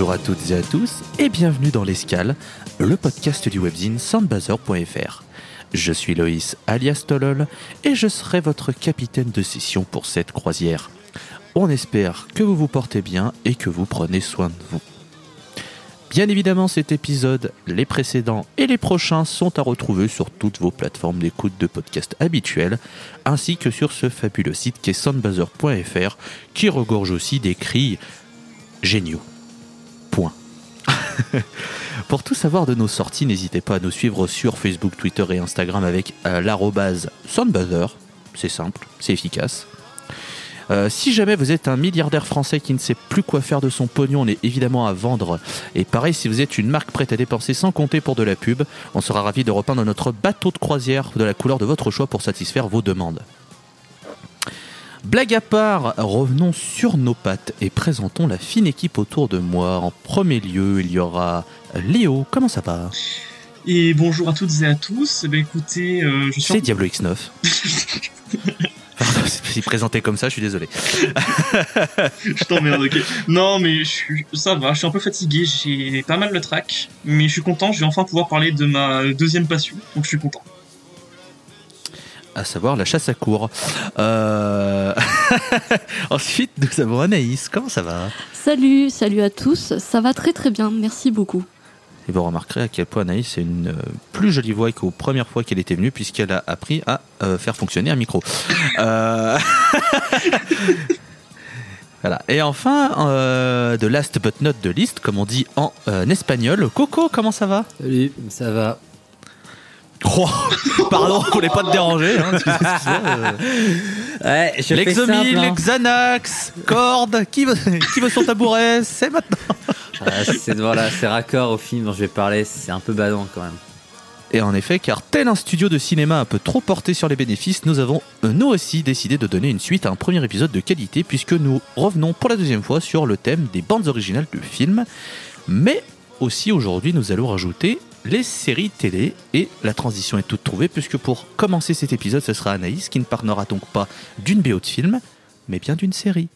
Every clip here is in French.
Bonjour à toutes et à tous et bienvenue dans l'Escale, le podcast du webzine soundbuzzer.fr. Je suis Loïs alias Tolol et je serai votre capitaine de session pour cette croisière. On espère que vous vous portez bien et que vous prenez soin de vous. Bien évidemment, cet épisode, les précédents et les prochains sont à retrouver sur toutes vos plateformes d'écoute de podcast habituelles, ainsi que sur ce fabuleux site qu'est soundbuzzer.fr, qui regorge aussi des cris géniaux. Pour tout savoir de nos sorties, n'hésitez pas à nous suivre sur Facebook, Twitter et Instagram avec euh, l'arrobase Soundbuzzer. C'est simple, c'est efficace. Euh, si jamais vous êtes un milliardaire français qui ne sait plus quoi faire de son pognon, on est évidemment à vendre. Et pareil, si vous êtes une marque prête à dépenser sans compter pour de la pub, on sera ravi de repeindre notre bateau de croisière de la couleur de votre choix pour satisfaire vos demandes. Blague à part, revenons sur nos pattes et présentons la fine équipe autour de moi. En premier lieu, il y aura Léo. Comment ça va? Et bonjour à toutes et à tous. Eh ben, écoutez, euh, je suis C'est Diablo X9. Pardon, C'est présenté comme ça, je suis désolé. je t'emmerde, ok. Non, mais je suis... ça va, je suis un peu fatigué, j'ai pas mal le track, mais je suis content, je vais enfin pouvoir parler de ma deuxième passion, donc je suis content. À savoir la chasse à cours. Euh, Ensuite, nous avons Anaïs. Comment ça va? Salut, salut à tous. Ça va très très bien, merci beaucoup. Et vous remarquerez à quel point Anaïs a une euh, plus jolie voix qu'aux premières fois qu'elle était venue, puisqu'elle a appris à euh, faire fonctionner un micro. Euh, voilà. Et enfin, euh, de last but not the least, comme on dit en euh, espagnol, Coco, comment ça va? Salut, ça va. Oh, Pardon, on voulait pas te déranger. Hein. Ouais, je L'exomil, hein. Xanax, corde, qui veut, qui veut son tabouret C'est maintenant. Ah, c'est voilà, c'est raccord au film dont je vais parler, c'est un peu badant quand même. Et en effet, car tel un studio de cinéma un peu trop porté sur les bénéfices, nous avons euh, nous aussi décidé de donner une suite à un premier épisode de qualité, puisque nous revenons pour la deuxième fois sur le thème des bandes originales de films. Mais aussi aujourd'hui, nous allons rajouter les séries télé, et la transition est toute trouvée, puisque pour commencer cet épisode, ce sera Anaïs qui ne parlera donc pas d'une BO de film, mais bien d'une série.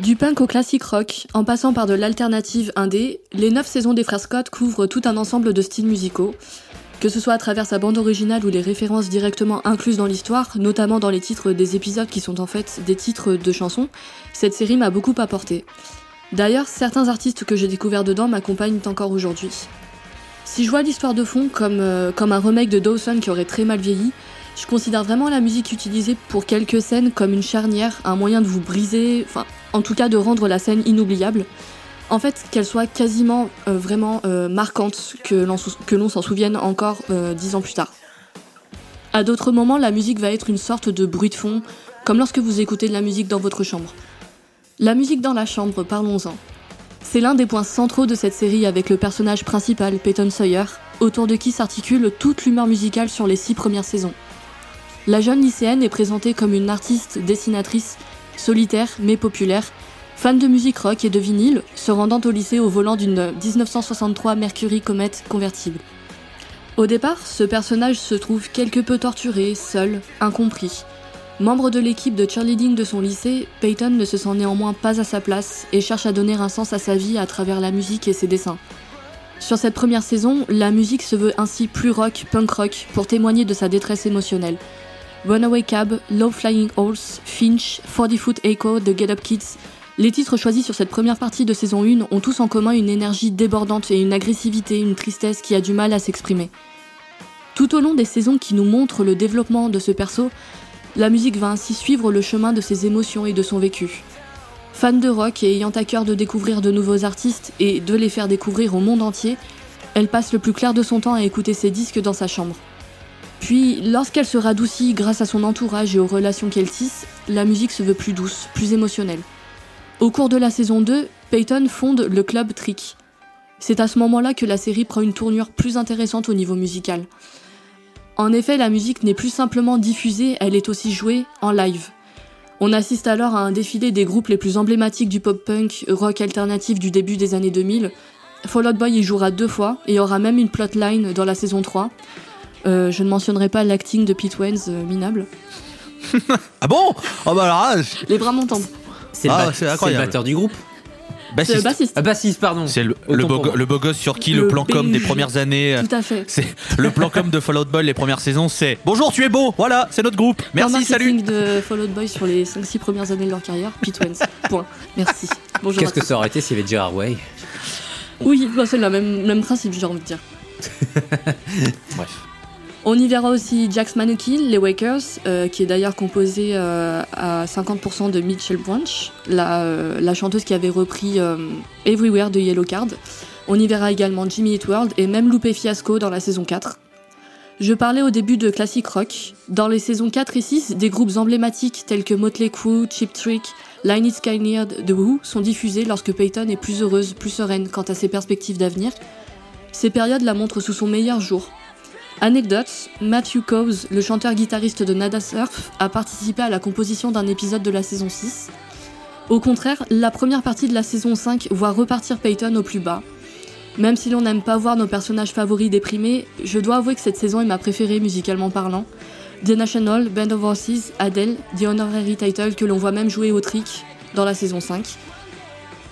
Du punk au classique rock, en passant par de l'alternative indé, les 9 saisons des Frères Scott couvrent tout un ensemble de styles musicaux. Que ce soit à travers sa bande originale ou les références directement incluses dans l'histoire, notamment dans les titres des épisodes qui sont en fait des titres de chansons, cette série m'a beaucoup apporté. D'ailleurs, certains artistes que j'ai découverts dedans m'accompagnent encore aujourd'hui. Si je vois l'histoire de fond comme, euh, comme un remake de Dawson qui aurait très mal vieilli, je considère vraiment la musique utilisée pour quelques scènes comme une charnière, un moyen de vous briser, enfin, en tout cas de rendre la scène inoubliable. En fait, qu'elle soit quasiment euh, vraiment euh, marquante, que l'on s'en souvienne encore dix ans plus tard. À d'autres moments, la musique va être une sorte de bruit de fond, comme lorsque vous écoutez de la musique dans votre chambre. La musique dans la chambre, parlons-en. C'est l'un des points centraux de cette série avec le personnage principal, Peyton Sawyer, autour de qui s'articule toute l'humeur musicale sur les six premières saisons. La jeune lycéenne est présentée comme une artiste dessinatrice, solitaire mais populaire, fan de musique rock et de vinyle, se rendant au lycée au volant d'une 1963 Mercury Comet convertible. Au départ, ce personnage se trouve quelque peu torturé, seul, incompris. Membre de l'équipe de cheerleading de son lycée, Peyton ne se sent néanmoins pas à sa place et cherche à donner un sens à sa vie à travers la musique et ses dessins. Sur cette première saison, la musique se veut ainsi plus rock, punk rock, pour témoigner de sa détresse émotionnelle. Runaway Cab, Low Flying Horse, Finch, 40 Foot Echo, The Get Up Kids, les titres choisis sur cette première partie de saison 1 ont tous en commun une énergie débordante et une agressivité, une tristesse qui a du mal à s'exprimer. Tout au long des saisons qui nous montrent le développement de ce perso, la musique va ainsi suivre le chemin de ses émotions et de son vécu. Fan de rock et ayant à cœur de découvrir de nouveaux artistes et de les faire découvrir au monde entier, elle passe le plus clair de son temps à écouter ses disques dans sa chambre. Puis, lorsqu'elle se radoucit grâce à son entourage et aux relations qu'elle tisse, la musique se veut plus douce, plus émotionnelle. Au cours de la saison 2, Peyton fonde le club Trick. C'est à ce moment-là que la série prend une tournure plus intéressante au niveau musical. En effet, la musique n'est plus simplement diffusée, elle est aussi jouée en live. On assiste alors à un défilé des groupes les plus emblématiques du pop-punk rock alternatif du début des années 2000. Fall Out Boy y jouera deux fois et aura même une plotline dans la saison 3. Euh, je ne mentionnerai pas l'acting de Pete Wentz, euh, minable. Ah bon? Oh bah là, Les bras m'entendent. C'est le, Ah, bat- c'est c'est le incroyable. batteur du groupe bassiste. bassiste. Ah, bassiste, pardon. C'est le, le, beau, le beau gosse sur qui le, Le plan com des premières années. euh, Tout à fait. C'est le plan com de Fallout Boy les premières saisons, c'est bonjour, tu es beau, voilà, c'est notre groupe. Le Merci, salut. marketing de Fall Out Boy sur les 5-6 premières années de leur carrière, Pete Wentz. Point. Merci. Bonjour. Qu'est-ce que ça aurait été s'il y avait Gerard Way? Oui, bah, c'est le même, même principe, j'ai envie de dire. Bref. On y verra aussi Jax Manukil, les Wakers, euh, qui est d'ailleurs composé euh, à 50% de Mitchell Branch, la, euh, la chanteuse qui avait repris Everywhere de Yellow Card. On y verra également Jimmy Eat World et même Lupe Fiasco dans la saison 4. Je parlais au début de classic rock. Dans les saisons 4 et 6, des groupes emblématiques tels que Motley Crue, Cheap Trick, Line It Skyneard, The Who sont diffusés lorsque Peyton est plus heureuse, plus sereine quant à ses perspectives d'avenir. Ces périodes la montrent sous son meilleur jour. Anecdote, Matthew Cowes, le chanteur-guitariste de Nada Surf, a participé à la composition d'un épisode de la saison 6. Au contraire, la première partie de la saison 5 voit repartir Peyton au plus bas. Même si l'on n'aime pas voir nos personnages favoris déprimés, je dois avouer que cette saison est ma préférée musicalement parlant. The National, Band of Horses, Adele, The Honorary Title que l'on voit même jouer au trick dans la saison 5.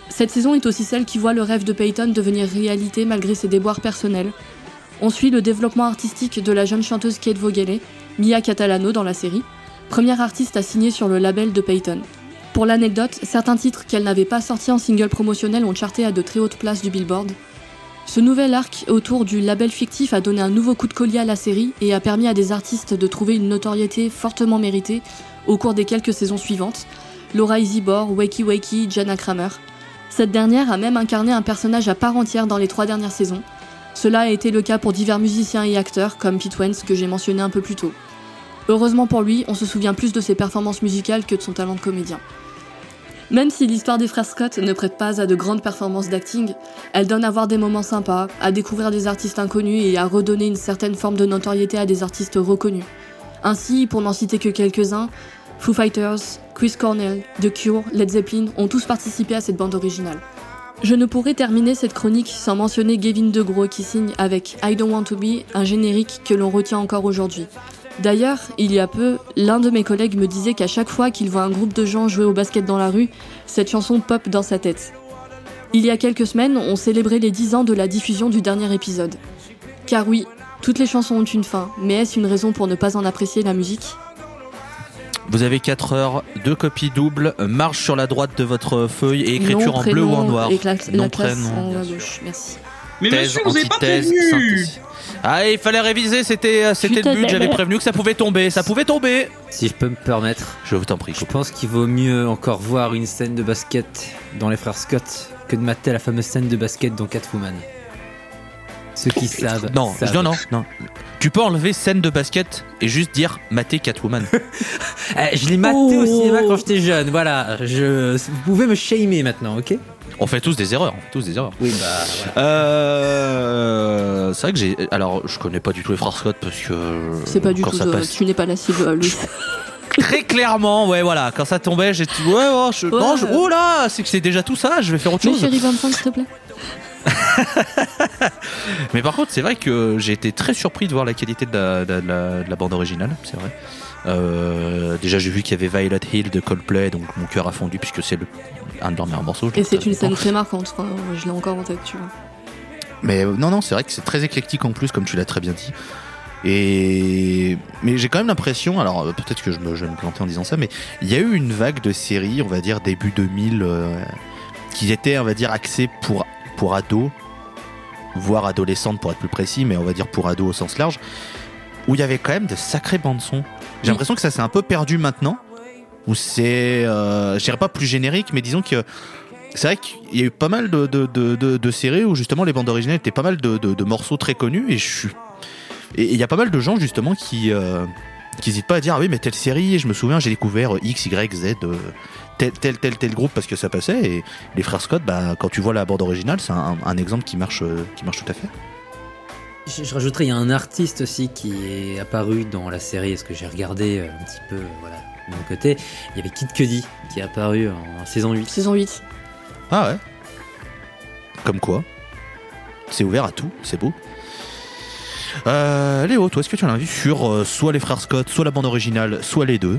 Cette saison est aussi celle qui voit le rêve de Peyton devenir réalité malgré ses déboires personnels. On suit le développement artistique de la jeune chanteuse Kate Vogele, Mia Catalano dans la série, première artiste à signer sur le label de Peyton. Pour l'anecdote, certains titres qu'elle n'avait pas sortis en single promotionnel ont charté à de très hautes places du Billboard. Ce nouvel arc autour du label fictif a donné un nouveau coup de collier à la série et a permis à des artistes de trouver une notoriété fortement méritée au cours des quelques saisons suivantes. Laura Isibor, Wakey Wakey, Jana Kramer. Cette dernière a même incarné un personnage à part entière dans les trois dernières saisons. Cela a été le cas pour divers musiciens et acteurs comme Pete Wentz que j'ai mentionné un peu plus tôt. Heureusement pour lui, on se souvient plus de ses performances musicales que de son talent de comédien. Même si l'histoire des frères Scott ne prête pas à de grandes performances d'acting, elle donne à voir des moments sympas, à découvrir des artistes inconnus et à redonner une certaine forme de notoriété à des artistes reconnus. Ainsi, pour n'en citer que quelques-uns, Foo Fighters, Chris Cornell, The Cure, Led Zeppelin ont tous participé à cette bande originale. Je ne pourrais terminer cette chronique sans mentionner Gavin DeGros qui signe avec I Don't Want to Be un générique que l'on retient encore aujourd'hui. D'ailleurs, il y a peu, l'un de mes collègues me disait qu'à chaque fois qu'il voit un groupe de gens jouer au basket dans la rue, cette chanson pop dans sa tête. Il y a quelques semaines, on célébrait les 10 ans de la diffusion du dernier épisode. Car oui, toutes les chansons ont une fin, mais est-ce une raison pour ne pas en apprécier la musique? Vous avez 4 heures, deux copies doubles, marge sur la droite de votre feuille et écriture en bleu ou en noir. Et la classe prénom, en bien sûr. gauche, merci. Mais Thèse, monsieur, vous pas prévenu synthèse. Ah, il fallait réviser, c'était euh, c'était le but, de j'avais prévenu que ça pouvait tomber, ça pouvait tomber. Si je peux me permettre, Je vous t'en prie. je pense qu'il vaut mieux encore voir une scène de basket dans les frères Scott que de mater la fameuse scène de basket dans Catwoman. Ceux qui savent. Non, savent. non, non, non. Tu peux enlever scène de basket et juste dire mater Catwoman. Eh, je l'ai maté au Oh. cinéma quand j'étais jeune, voilà. Je... Vous pouvez me shamer maintenant, ok? On fait tous des erreurs, on fait tous des erreurs. Oui, bah voilà. Euh, c'est vrai que j'ai. Alors, je connais pas du tout les frères Scott parce que. C'est pas du quand tout ça ça, passe- tu n'es pas la cible, euh, Louis. Très clairement, ouais, voilà. Quand ça tombait, j'étais. Ouais, ouais, je... Ouais. Non, je... oh là, c'est que c'est déjà tout ça, je vais faire autre chose. chérie 25, s'il te plaît. Mais par contre, c'est vrai que j'ai été très surpris de voir la qualité de la, de la- de la bande originale, c'est vrai. Euh, déjà, j'ai vu qu'il y avait Violet Hill de Coldplay, donc mon cœur a fondu puisque c'est le- un de leurs meilleurs morceaux. Et c'est une scène très marquante, enfin, je l'ai encore en tête, tu vois. Mais euh, non, non, c'est vrai que c'est très éclectique en plus, comme tu l'as très bien dit. Et mais j'ai quand même l'impression, alors euh, peut-être que je, me, je vais me planter en disant ça, mais il y a eu une vague de séries, on va dire début 2000, euh, qui étaient, on va dire, axées pour pour ados, voire adolescentes pour être plus précis, mais on va dire pour ados au sens large, où il y avait quand même de sacrées bandes son. J'ai l'impression que ça s'est un peu perdu maintenant, où c'est, euh, je dirais pas plus générique, mais disons que c'est vrai qu'il y a eu pas mal de, de, de, séries où justement les bandes originales étaient pas mal de, morceaux très connus et je suis Et il y a pas mal de gens justement qui euh, qui hésitent pas à dire ah oui mais telle série, je me souviens j'ai découvert X, Y, Z, euh, tel tel tel tel groupe parce que ça passait et les frères Scott bah quand tu vois la bande originale c'est un, un exemple qui marche euh, qui marche tout à fait. Je, je rajouterais, il y a un artiste aussi qui est apparu dans la série, est-ce que j'ai regardé euh, un petit peu, euh, voilà, de mon côté. Il y avait Kid Cudi qui est apparu en saison 8. Saison 8. Ah ouais. Comme quoi. C'est ouvert à tout, c'est beau. Euh, Léo, toi, est-ce que tu as un avis sur euh, soit les frères Scott, soit la bande originale, soit les deux?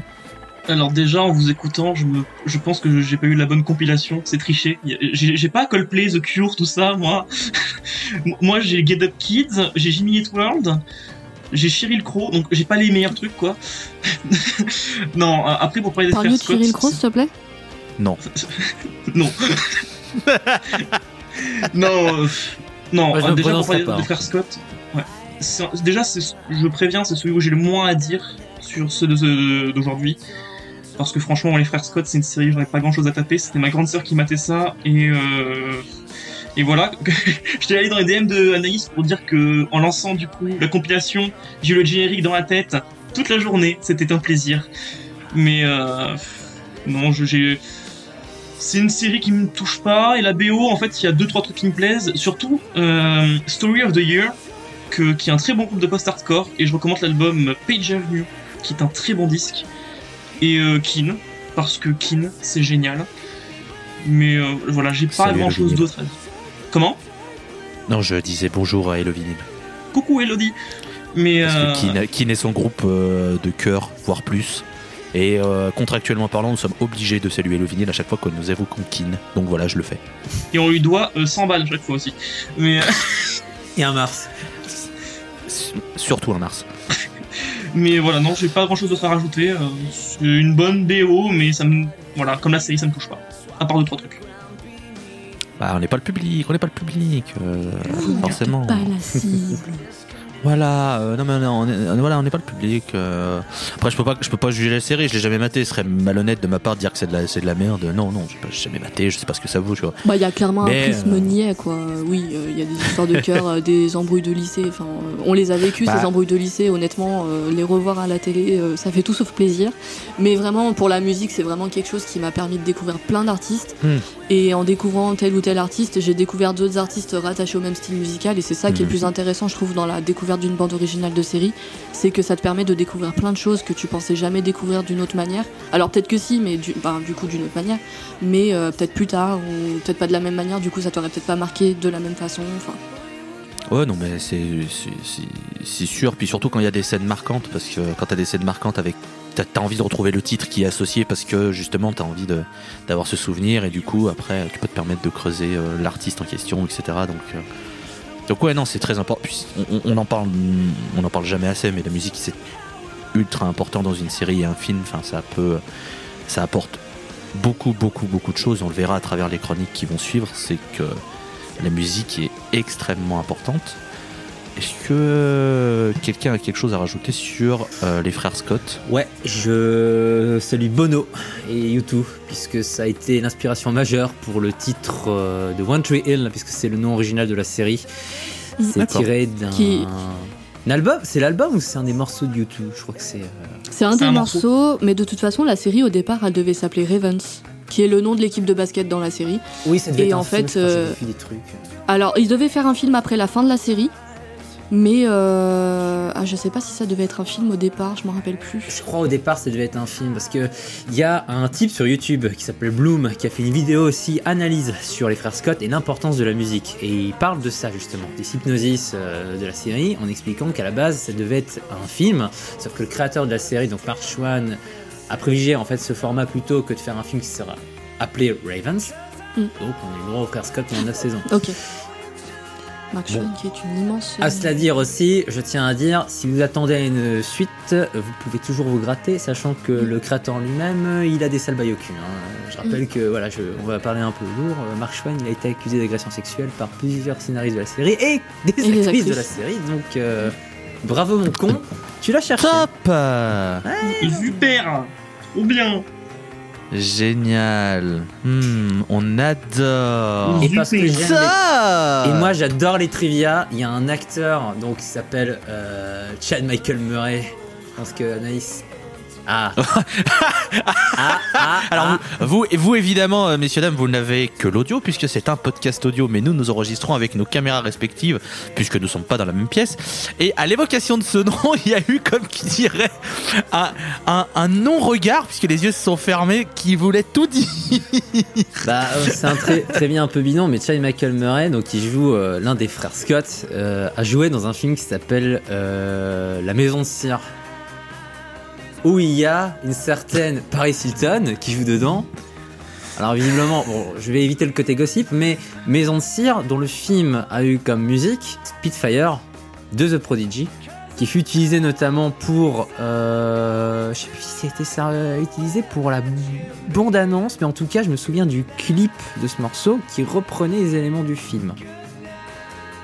Alors déjà, en vous écoutant, je, me, je pense que j'ai pas eu la bonne compilation, c'est triché. J'ai pas Coldplay, The Cure, tout ça, moi. moi, j'ai Get Up Kids, j'ai Jimmy Eat World, j'ai Cheryl Crow, donc j'ai pas les meilleurs trucs, quoi. non, a- après, pour parler des Parle-nous frères de Scott... Cyril Cross, s'il te plaît Non. Non. non, euh, non. Moi, euh, déjà pour parler pas, de hein. frères Scott, ouais. C'est- Déjà, je préviens, c'est celui où j'ai le moins à dire sur ceux de- de- d'aujourd'hui. Parce que franchement, les frères Scott, c'est une série, j'aurais pas grand chose à taper. C'était ma grande sœur qui matait ça et euh, et voilà. J'étais allé dans les DM de Anaïs pour dire que en lançant du coup la compilation, j'ai eu le générique dans la tête toute la journée. C'était un plaisir. Mais euh, non, c'est une série qui me touche pas et la BO en fait il y a deux trois trucs qui me plaisent surtout euh, Story of the Year qui est un très bon groupe de post-hardcore et je recommande l'album Page Avenue qui est un très bon disque et euh, Kin parce que Kin c'est génial mais euh, voilà j'ai pas Salut, grand chose d'autre à dire comment? Non, je disais bonjour à Hello Vinyl. coucou Elodie mais Parce euh, que Kin, Kin est son groupe euh, de cœur, voire plus. Et euh, contractuellement parlant, nous sommes obligés de saluer Hello Vinyl à chaque fois que nous évoquons Kin. Donc voilà, je le fais. et on lui doit euh, 100 balles chaque fois aussi mais Et un Mars. S- Surtout en mars. Mais voilà, non, j'ai pas grand chose d'autre à rajouter. euh, C'est une bonne BO, mais ça me. Voilà, comme la série, ça me touche pas. À part deux, trois trucs. Bah, on n'est pas le public, on n'est pas le public. euh, forcément. Pas la cible. Voilà, euh, non mais non, on est, euh, voilà, on n'est pas le public. euh. Après, je peux pas, je peux pas juger la série. Je l'ai jamais maté. Ce serait malhonnête de ma part de dire que c'est de la, c'est de la merde. Non, non, j'ai pas- j'ai jamais maté. Je sais pas ce que ça vaut, tu vois. Bah, il y a clairement Mais, un prisme euh, niais, quoi. Oui, euh, il y a des histoires de cœur, euh, des embrouilles de lycée. Enfin, euh, on les a vécues, Bah. ces embrouilles de lycée. Honnêtement, euh, les revoir à la télé, euh, ça fait tout sauf plaisir. Mais vraiment, pour la musique, c'est vraiment quelque chose qui m'a permis de découvrir plein d'artistes. Hmm. Et en découvrant tel ou tel artiste, j'ai découvert d'autres artistes rattachés au même style musical. Et c'est ça qui est Mhm. le plus intéressant, je trouve, dans la découverte d'une bande originale de série. C'est que ça te permet de découvrir plein de choses que tu pensais jamais découvrir d'une autre manière. Alors peut-être que si, mais du, du coup d'une autre manière. Mais euh, peut-être plus tard, ou peut-être pas de la même manière. Du coup, ça t'aurait peut-être pas marqué de la même façon. Ouais, non, mais c'est sûr. Puis surtout quand il y a des scènes marquantes, parce que quand t'as des scènes marquantes avec. T'as as envie de retrouver le titre qui est associé parce que justement t'as envie d'avoir ce souvenir et du coup après tu peux te permettre de creuser euh, l'artiste en question, etc. Donc, euh, donc ouais, non, c'est très important. On, on- en parle, on en parle jamais assez, mais la musique c'est ultra important dans une série et un film. Ça peut, ça apporte beaucoup, beaucoup, beaucoup de choses. On le verra à travers les chroniques qui vont suivre. C'est que la musique est extrêmement importante. Est-ce que quelqu'un a quelque chose à rajouter sur euh, les frères Scott? Ouais, je salue Bono et U2, puisque ça a été l'inspiration majeure pour le titre euh, de One Tree Hill, puisque c'est le nom original de la série. C'est D'accord. tiré d'un Qui- un album. C'est l'album ou c'est un des morceaux de U2 Je crois que c'est. euh, c'est un C'est des un morceau. morceaux, mais de toute façon, la série au départ, elle devait s'appeler Ravens, qui est le nom de l'équipe de basket dans la série. Oui, ça devait Et être un en film, fait, je crois, euh, j'ai vu des trucs. Alors, ils devaient faire un film après la fin de la série, mais euh... ah, je sais pas si ça devait être un film au départ, je m'en rappelle plus. Je crois au départ ça devait être un film parce que il y a un type sur YouTube qui s'appelle Bloom qui a fait une vidéo aussi analyse sur les frères Scott et l'importance de la musique et il parle de ça justement des hypnosis euh, de la série en expliquant qu'à la base ça devait être un film sauf que le créateur de la série donc Mark Schwann a privilégié en fait ce format plutôt que de faire un film qui sera appelé Ravens Mm. donc on est droit aux frères Scott pendant 9 saisons Ok. Mark Bon. Qui est une immense. À cela dire aussi, je tiens à dire, si vous attendez à une suite, vous pouvez toujours vous gratter, sachant que le créateur lui-même, il a des sales bails au cul. hein. Je rappelle que, voilà, je- on va parler un peu lourd, Mark Schwann, il a été accusé d'agression sexuelle par plusieurs scénaristes de la série et des Et actrices de la série, donc euh, bravo mon con, tu l'as cherché. Top euh, Super Trop bien Génial. Hmm, on adore. Et parce que j'aime les- Ça Et moi j'adore les trivia. Il y a un acteur donc qui s'appelle euh, Chad Michael Murray. Je pense que Anaïs. Ah. ah, ah, Alors ah. vous, évidemment, euh, messieurs dames, vous n'avez que l'audio puisque c'est un podcast audio, mais nous nous enregistrons avec nos caméras respectives puisque nous ne sommes pas dans la même pièce. Et à l'évocation de ce nom, il y a eu comme qui dirait un, un, un non-regard puisque les yeux se sont fermés qui voulait tout dire. Bah, euh, c'est un très, très bien un peu bidon, mais Chad Michael Murray, donc qui joue euh, l'un des frères Scott, euh, a joué dans un film qui s'appelle euh, La Maison de Cire, où il y a une certaine Paris Hilton qui joue dedans. Alors visiblement, bon, je vais éviter le côté gossip, mais Maison de Cire, dont le film a eu comme musique Spitfire de The Prodigy, qui fut utilisé notamment pour, euh, je sais plus si c'était ça, euh, utilisé pour la bande-annonce, mais en tout cas, je me souviens du clip de ce morceau qui reprenait les éléments du film.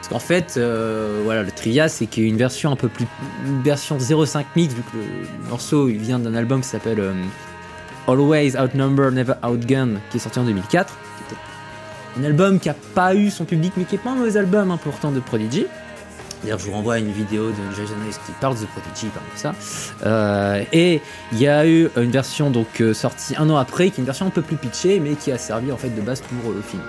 Parce qu'en fait, euh, voilà, le trivia, c'est qu'il y a une version un peu plus, une version 0.5 mix, vu que le morceau il vient d'un album qui s'appelle euh, Always Outnumber, Never Outgun, qui est sorti en 2004. qui était Un album qui a pas eu son public, mais qui est pas un mauvais album hein, pourtant de Prodigy. D'ailleurs, je vous renvoie à une vidéo de Jason Hayes qui parle de Prodigy, parle de ça. Euh, et il y a eu une version donc sortie un an après, qui est une version un peu plus pitchée, mais qui a servi en fait de base pour le film.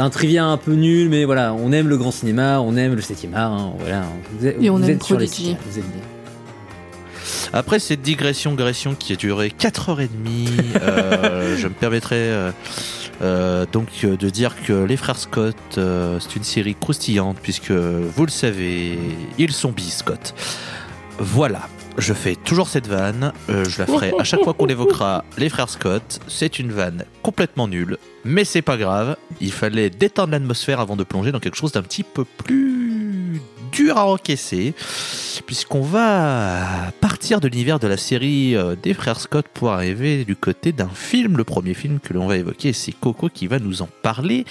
C'est un trivia un peu nul, mais voilà, on aime le grand cinéma, on aime le 7 art, hein, voilà. Vous êtes, Et on vous aime êtes sur les vous êtes bien. Après cette digression-gression qui a duré 4h30, euh, je me permettrai euh, euh, donc de dire que Les Frères Scott, euh, c'est une série croustillante puisque, vous le savez, ils sont biscott. Voilà, je fais toujours cette vanne, euh, je la ferai à chaque fois qu'on évoquera Les Frères Scott. C'est une vanne complètement nulle, mais c'est pas grave, il fallait détendre l'atmosphère avant de plonger dans quelque chose d'un petit peu plus dur à encaisser puisqu'on va partir de l'univers de la série euh, des frères Scott pour arriver du côté d'un film. Le premier film que l'on va évoquer, c'est Coco qui va nous en parler.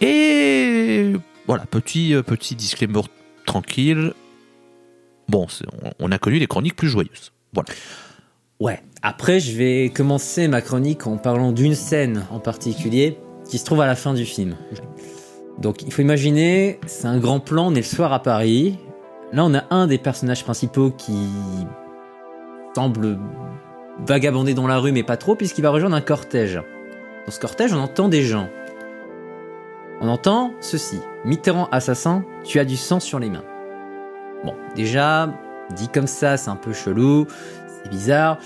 Et voilà, petit, euh, petit disclaimer tranquille. Bon, on- a connu les chroniques plus joyeuses. Voilà. Ouais. Après, je vais commencer ma chronique en parlant d'une scène en particulier qui se trouve à la fin du film. Donc, il faut imaginer, c'est un grand plan, on est le soir à Paris. Là, on a un des personnages principaux qui semble vagabonder dans la rue, mais pas trop, puisqu'il va rejoindre un cortège. Dans ce cortège, on entend des gens. On entend ceci. Mitterrand assassin, tu as du sang sur les mains. Bon, déjà, dit comme ça, c'est un peu chelou, c'est bizarre,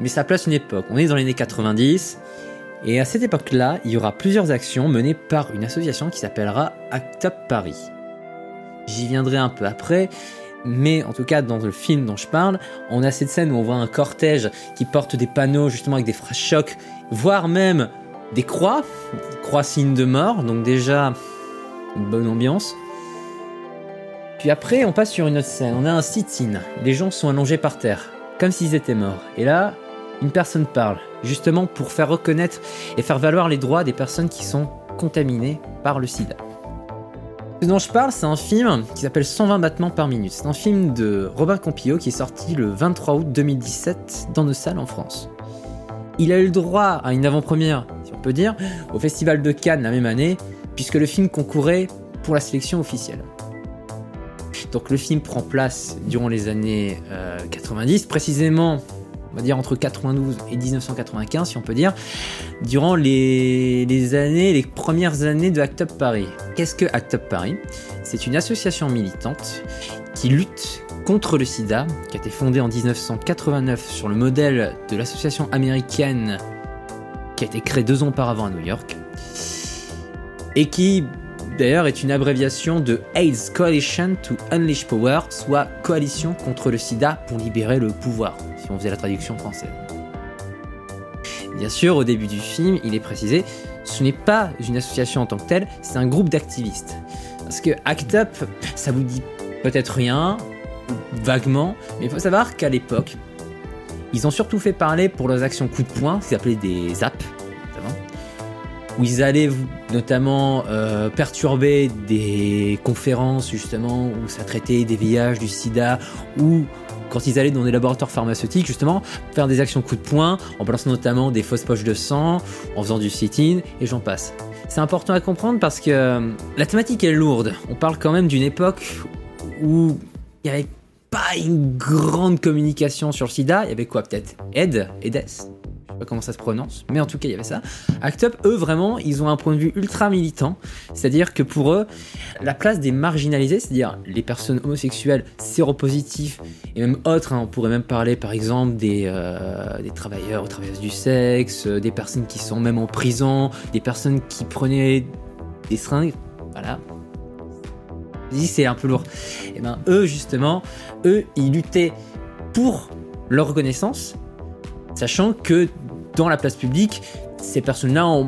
mais ça place une époque. On est dans les années 90, et à cette époque-là, il y aura plusieurs actions menées par une association qui s'appellera Act Paris. J'y viendrai un peu après, mais en tout cas, dans le film dont je parle, on a cette scène où on voit un cortège qui porte des panneaux justement avec des phrases chocs, voire même des croix, croix signe de mort, donc déjà une bonne ambiance. Puis après, on passe sur une autre scène. On a un sit-in. Les gens sont allongés par terre, comme s'ils étaient morts. Et là, une personne parle, justement pour faire reconnaître et faire valoir les droits des personnes qui sont contaminées par le sida. Ce dont je parle, c'est un film qui s'appelle 120 battements par minute. C'est un film de Robin Campillo qui est sorti le 23 août 2017 dans nos salles en France. Il a eu le droit à une avant-première, si on peut dire, au Festival de Cannes la même année, puisque le film concourait pour la sélection officielle. Donc le film prend place durant les années euh, 90, précisément, on va dire entre 92 et 1995, si on peut dire, durant les, les années, les premières années de Act Up Paris. Qu'est-ce que Act Up Paris? C'est une association militante qui lutte contre le sida, qui a été fondée en 1989 sur le modèle de l'association américaine qui a été créée deux ans auparavant à New York, et qui d'ailleurs est une abréviation de AIDS Coalition to Unleash Power, soit coalition contre le sida pour libérer le pouvoir, si on faisait la traduction française. Bien sûr, au début du film, il est précisé, ce n'est pas une association en tant que telle, c'est un groupe d'activistes. Parce que ACT UP, ça vous dit peut-être rien, vaguement, mais il faut savoir qu'à l'époque, ils ont surtout fait parler pour leurs actions coup de poing, ce qu'ils appelaient des ZAP, où ils allaient notamment euh, perturber des conférences justement où ça traitait des VIH, du sida, ou quand ils allaient dans des laboratoires pharmaceutiques, justement, faire des actions coup de poing, en balançant notamment des fausses poches de sang, en faisant du sit-in, et j'en passe. C'est important à comprendre parce que euh, la thématique est lourde. On parle quand même d'une époque où il n'y avait pas une grande communication sur le sida. Il y avait quoi? Peut-être Ed? Edes? Pas comment ça se prononce, mais en tout cas il y avait ça. Act Up, eux vraiment, ils ont un point de vue ultra militant, c'est-à-dire que pour eux, la place des marginalisés, c'est-à-dire les personnes homosexuelles, séropositifs et même autres, hein, on pourrait même parler par exemple des, euh, des travailleurs ou travailleuses du sexe, euh, des personnes qui sont même en prison, des personnes qui prenaient des seringues, voilà. C'est un peu lourd. Et ben eux justement, eux ils luttaient pour leur reconnaissance, sachant que dans la place publique, ces personnes-là,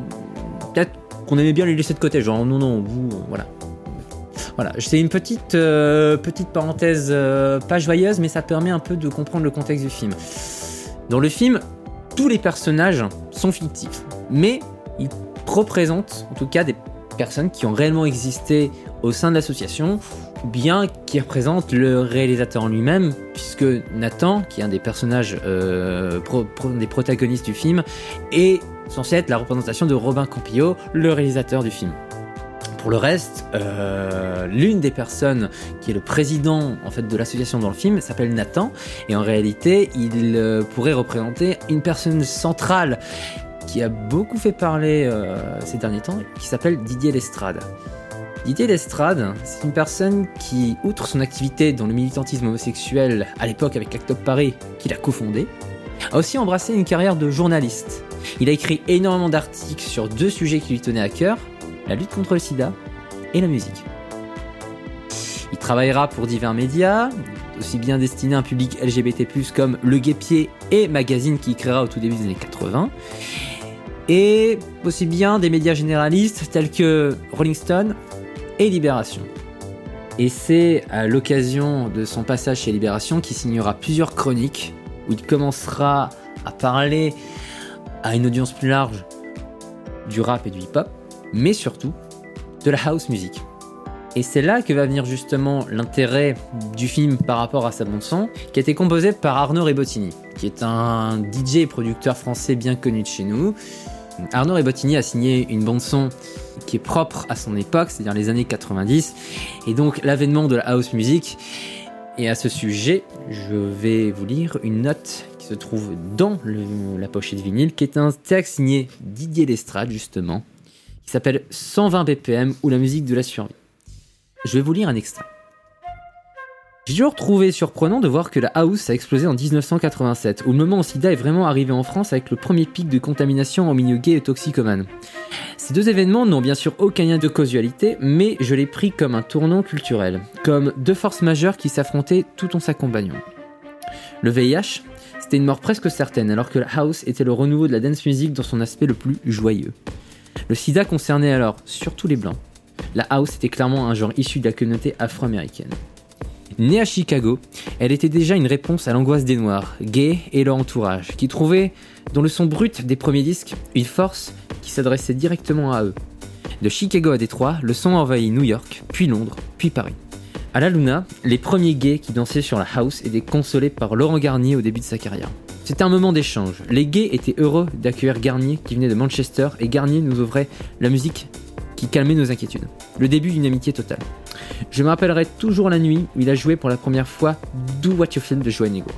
peut-être qu'on aimait bien les laisser de côté, genre non non vous euh, voilà. Voilà, c'est une petite euh, petite parenthèse euh, pas joyeuse, mais ça permet un peu de comprendre le contexte du film. Dans le film, tous les personnages sont fictifs, mais ils représentent en tout cas des personnes qui ont réellement existé au sein de l'association, bien qui représentent le réalisateur en lui-même, puisque Nathan, qui est un des personnages euh, des protagonistes du film, est censé être la représentation de Robin Campillo, le réalisateur du film. Pour le reste, euh, l'une des personnes qui est le président en fait de l'association dans le film s'appelle Nathan et en réalité il euh, pourrait représenter une personne centrale qui a beaucoup fait parler euh, ces derniers temps qui s'appelle Didier Lestrade. Didier Lestrade, c'est une personne qui, outre son activité dans le militantisme homosexuel à l'époque avec Act Up Paris, qu'il a cofondé, a aussi embrassé une carrière de journaliste. Il a écrit énormément d'articles sur deux sujets qui lui tenaient à cœur, la lutte contre le sida et la musique. Il travaillera pour divers médias, aussi bien destinés à un public LGBT+, comme Le Guépier et Magazine qu'il créera au tout début des années 80, et aussi bien des médias généralistes tels que Rolling Stone Libération. Et c'est à l'occasion de son passage chez Libération qu'il signera plusieurs chroniques où il commencera à parler à une audience plus large du rap et du hip-hop, mais surtout de la house music. Et c'est là que va venir justement l'intérêt du film par rapport à sa bande-son, qui a été composé par Arnaud Rebottini, qui est un DJ et producteur français bien connu de chez nous. Arnaud Rebottini a signé une bande-son qui est propre à son époque, c'est-à-dire les années 90, et donc l'avènement de la house music. Et à ce sujet, je vais vous lire une note qui se trouve dans la pochette vinyle, qui est un texte signé Didier Lestrade, justement, qui s'appelle 120 BPM ou la musique de la survie. Je vais vous lire un extrait. J'ai toujours trouvé surprenant de voir que la house a explosé en 1987, où le moment où SIDA est vraiment arrivé en France avec le premier pic de contamination en milieu gay et toxicomane. Ces deux événements n'ont bien sûr aucun lien de causalité, mais je l'ai pris comme un tournant culturel, comme deux forces majeures qui s'affrontaient tout en s'accompagnant. Le VIH, c'était une mort presque certaine, alors que la house était le renouveau de la dance music dans son aspect le plus joyeux. Le sida concernait alors surtout les blancs. La house était clairement un genre issu de la communauté afro-américaine. Née à Chicago, elle était déjà une réponse à l'angoisse des Noirs, gays et leur entourage, qui trouvaient, dans le son brut des premiers disques, une force qui s'adressait directement à eux. De Chicago à Détroit, le son a envahi New York, puis Londres, puis Paris. À la Luna, les premiers gays qui dansaient sur la house étaient consolés par Laurent Garnier au début de sa carrière. C'était un moment d'échange. Les gays étaient heureux d'accueillir Garnier qui venait de Manchester et Garnier nous ouvrait la musique qui calmait nos inquiétudes. Le début d'une amitié totale. Je me rappellerai toujours la nuit où il a joué pour la première fois Do What You Feel de Joey Negro.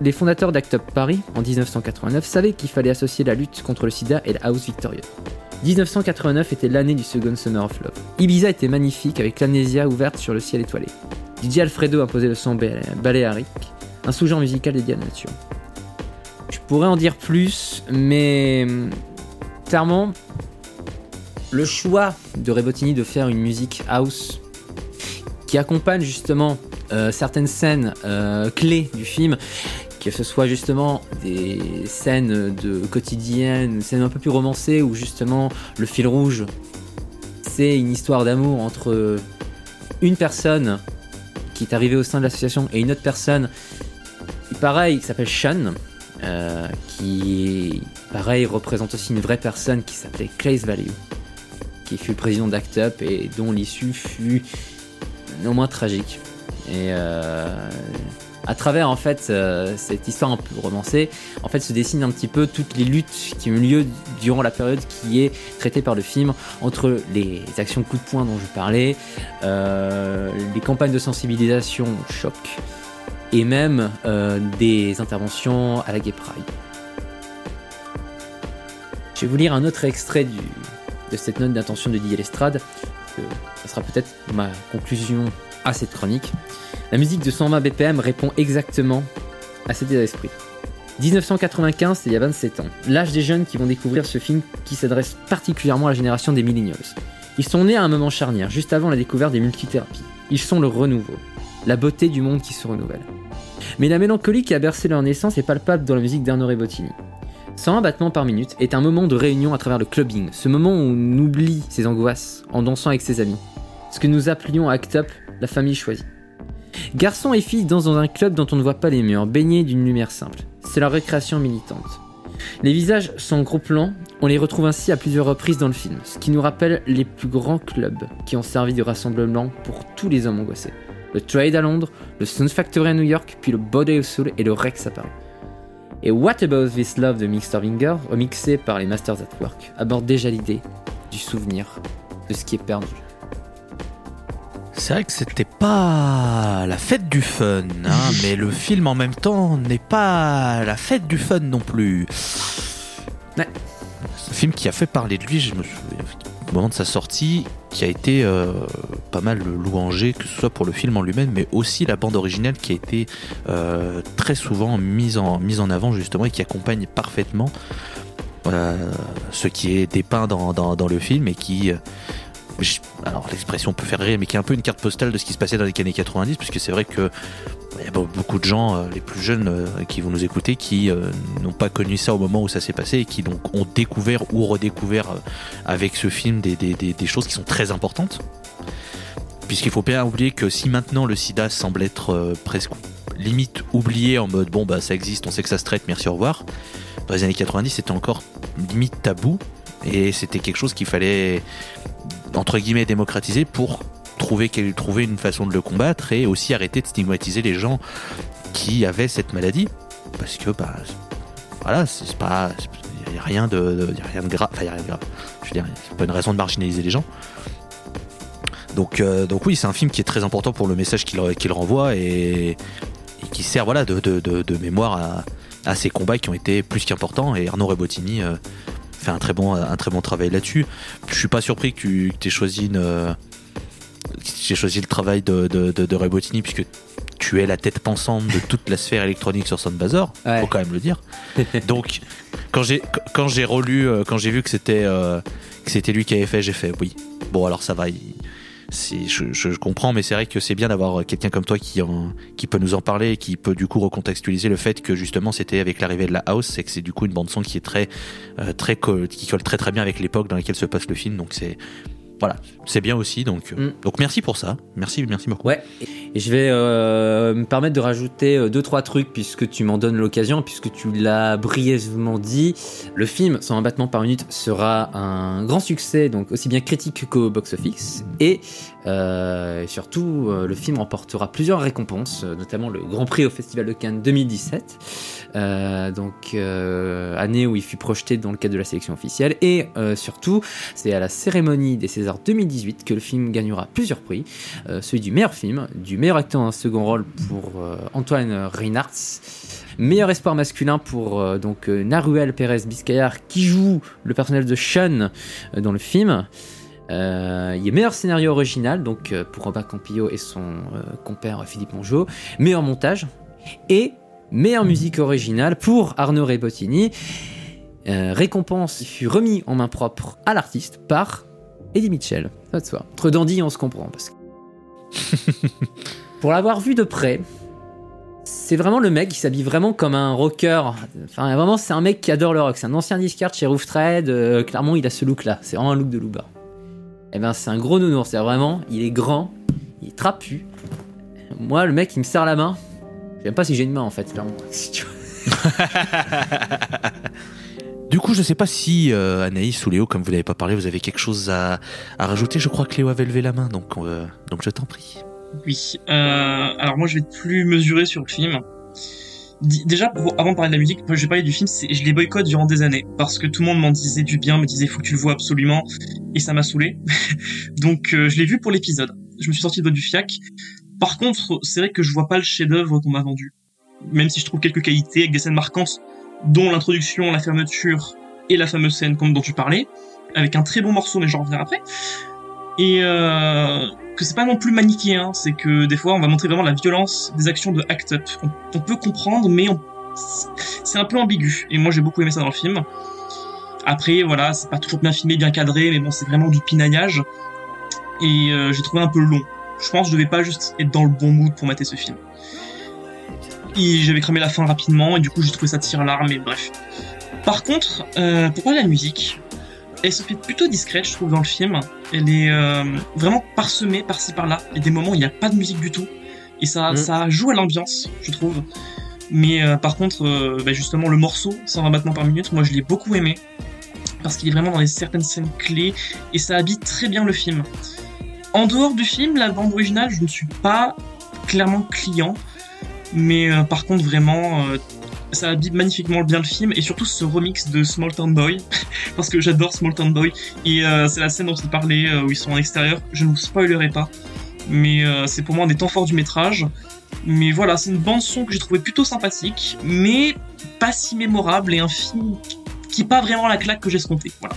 Les fondateurs d'Act Up Paris, en 1989, savaient qu'il fallait associer la lutte contre le sida et la house victorieuse. 1989 était l'année du Second Summer of Love. Ibiza était magnifique avec l'amnésia ouverte sur le ciel étoilé. DJ Alfredo imposait le son ba- baléarique, un sous-genre musical dédié à la nature. Je pourrais en dire plus, mais clairement, le choix de Rebottini de faire une musique house accompagne justement euh, certaines scènes euh, clés du film, que ce soit justement des scènes de quotidiennes, scènes un peu plus romancées où justement le fil rouge c'est une histoire d'amour entre une personne qui est arrivée au sein de l'association et une autre personne. Pareil qui s'appelle Sean euh, qui pareil représente aussi une vraie personne qui s'appelait Clays Value qui fut président d'Act Up et dont l'issue fut non moins tragique. Et euh, à travers en fait euh, cette histoire un peu romancée, en fait se dessinent un petit peu toutes les luttes qui ont eu lieu durant la période qui est traitée par le film entre les actions coup de poing dont je parlais, euh, les campagnes de sensibilisation choc et même des interventions à la Gay Pride. Je vais vous lire un autre extrait de cette note d'intention de Didier Lestrade, ça sera peut-être ma conclusion à cette chronique. La musique de 120 BPM répond exactement à cet état d'esprit. 1995, c'est il y a 27 ans. L'âge des jeunes qui vont découvrir ce film qui s'adresse particulièrement à la génération des millennials. Ils sont nés à un moment charnière, juste avant la découverte des multithérapies. Ils sont le renouveau, la beauté du monde qui se renouvelle. Mais la mélancolie qui a bercé leur naissance est palpable dans la musique d'Arnaud Bottini. 101 battements par minute est un moment de réunion à travers le clubbing, ce moment où on oublie ses angoisses en dansant avec ses amis. Ce que nous appelions à Act Up la famille choisie. Garçons et filles dansent dans un club dont on ne voit pas les murs, baignés d'une lumière simple. C'est leur récréation militante. Les visages sont gros plan, on les retrouve ainsi à plusieurs reprises dans le film, ce qui nous rappelle les plus grands clubs qui ont servi de rassemblement pour tous les hommes angoissés. Le Trade à Londres, le Sound Factory à New York, puis le Body of Soul et le Rex à Paris. Et What About This Love de Mick Starvinger, remixé par les Masters at Work, aborde déjà l'idée du souvenir de ce qui est perdu. C'est vrai que c'était pas la fête du fun, hein, mais le film en même temps n'est pas la fête du fun non plus. Ouais. C'est un film qui a fait parler de lui, je me souviens, au moment de sa sortie, qui a été euh, pas mal louangé, que ce soit pour le film en lui-même, mais aussi la bande originale qui a été euh, très souvent mise en, avant justement et qui accompagne parfaitement euh, ce qui est dépeint dans, dans, le film et qui alors l'expression peut faire rire, mais qui est un peu une carte postale de ce qui se passait dans les années 90, puisque c'est vrai que il y a be- beaucoup de gens, euh, les plus jeunes euh, qui vont nous écouter, qui euh, n'ont pas connu ça au moment où ça s'est passé et qui donc ont découvert ou redécouvert avec ce film des, choses qui sont très importantes. Puisqu'il faut bien oublier que si maintenant le sida semble être presque limite oublié en mode bon bah ça existe, on sait que ça se traite, merci au revoir. Dans les années 90, c'était encore limite tabou et c'était quelque chose qu'il fallait entre guillemets démocratiser pour trouver, une façon de le combattre et aussi arrêter de stigmatiser les gens qui avaient cette maladie. Parce que bah voilà c'est pas il n'y a rien de, de- grave enfin y a rien de grave. Je veux dire c'est pas une raison de marginaliser les gens. Donc euh, donc oui c'est un film qui est très important pour le message qu'il renvoie et, qui sert voilà de, de, de- mémoire à, à ces combats qui ont été plus qu'importants. Et Arnaud Rebottini euh, fait un très bon un très bon travail là-dessus. Je suis pas surpris que tu aies choisi une euh, j'ai choisi le travail de, de, de, de Rebottini puisque tu es la tête pensante de toute la sphère électronique sur Soundbazer, Ouais. faut quand même le dire. Donc quand j'ai quand j'ai relu euh, quand j'ai vu que c'était euh, que c'était lui qui avait fait, j'ai fait oui. Bon alors ça va, il- je, je- je comprends, mais c'est vrai que c'est bien d'avoir quelqu'un comme toi qui, en- qui peut nous en parler et qui peut du coup recontextualiser le fait que justement c'était avec l'arrivée de la house, c'est que c'est du coup une bande son qui est très, euh, très qui colle très très bien avec l'époque dans laquelle se passe le film. Donc c'est voilà, c'est bien aussi. Donc euh, Mm. donc merci pour ça, merci merci beaucoup. Ouais, et je vais euh, me permettre de rajouter euh, deux trois trucs puisque tu m'en donnes l'occasion, puisque tu l'as brièvement dit. Le film, 101 battements par minute, sera un grand succès, donc aussi bien critique qu'au box-office. Et euh, surtout, euh, le film remportera plusieurs récompenses, euh, notamment le Grand Prix au Festival de Cannes 2017, euh, donc année où il fut projeté dans le cadre de la sélection officielle. Et surtout, c'est à la cérémonie des Césars 2018 que le film gagnera plusieurs prix. Celui du meilleur film, du meilleur acteur en second rôle pour Antoine Reinhardt, meilleur espoir masculin pour euh, donc Naruel Pérez Biscayar qui joue le personnage de Sean dans le film. Euh, il meilleur scénario original donc euh, pour Robin Campillo et son euh, compère Philippe Mongeau, meilleur montage et meilleure musique originale pour Arnaud Rebottini. Récompense fut remis en main propre à l'artiste par Eddie Mitchell. Ça de. Entre dandy, on se comprend. Pour l'avoir vu de près, c'est vraiment le mec qui s'habille vraiment comme un rocker. Enfin, vraiment, c'est un mec qui adore le rock. C'est un ancien discard chez Roof Trade. Clairement, il a ce look-là. C'est vraiment un look de Louba. Et ben, c'est un gros nounours. C'est vraiment, il est grand, il est trapu. Moi, le mec, il me serre la main. Je sais même pas si j'ai une main en fait, clairement. Si tu vois. Du coup, je sais pas si euh, Anaïs ou Léo, comme vous n'avez pas parlé, vous avez quelque chose à, à rajouter. Je crois que Léo avait levé la main, donc, euh, donc je t'en prie. Oui. Euh, alors moi, je vais être plus mesuré sur le film. Déjà, avant de parler de la musique, je vais parler du film. Je les boycotte durant des années parce que tout le monde m'en disait du bien, me disait faut que tu le vois absolument, et ça m'a saoulé. Donc, euh, je l'ai vu pour l'épisode. Je me suis sorti de du fiac. Par contre, c'est vrai que je vois pas le chef-d'œuvre qu'on m'a vendu. Même si je trouve quelques qualités avec des scènes marquantes, dont l'introduction, la fermeture et la fameuse scène dont tu parlais, avec un très bon morceau, mais j'en reviendrai après. Euh, que c'est pas non plus manichéen, c'est que des fois on va montrer vraiment la violence des actions de Act Up. On, peut comprendre, mais on, c'est un peu ambigu. Et moi j'ai beaucoup aimé ça dans le film. Après voilà, c'est pas toujours bien filmé, bien cadré, mais bon c'est vraiment du pinaillage. Et euh, j'ai trouvé un peu long. Je pense que je devais pas juste être dans le bon mood pour mater ce film. Et j'avais cramé la fin rapidement, et du coup j'ai trouvé ça tire larme, et bref. Par contre, euh, pour parler de la musique, elle se fait plutôt discrète, je trouve, dans le film. Elle est euh, vraiment parsemée par-ci par-là. Il y a des moments où il n'y a pas de musique du tout. Et ça, Mm. ça joue à l'ambiance, je trouve. Mais euh, par contre, euh, bah, justement, le morceau, 120 battements par minute, moi je l'ai beaucoup aimé. Parce qu'il est vraiment dans les certaines scènes clés. Et ça habite très bien le film. En dehors du film, la bande originale, je ne suis pas clairement client. Mais euh, par contre, vraiment, ça habite magnifiquement bien le film. Et surtout ce remix de Small Town Boy. parce que j'adore Small Town Boy. Et euh, c'est la scène dont il parlait, euh, où ils sont en extérieur. Je ne vous spoilerai pas. Mais euh, c'est pour moi un des temps forts du métrage. Mais voilà, c'est une bande son que j'ai trouvé plutôt sympathique, mais pas si mémorable et un film qui est pas vraiment la claque que j'escomptais. Voilà.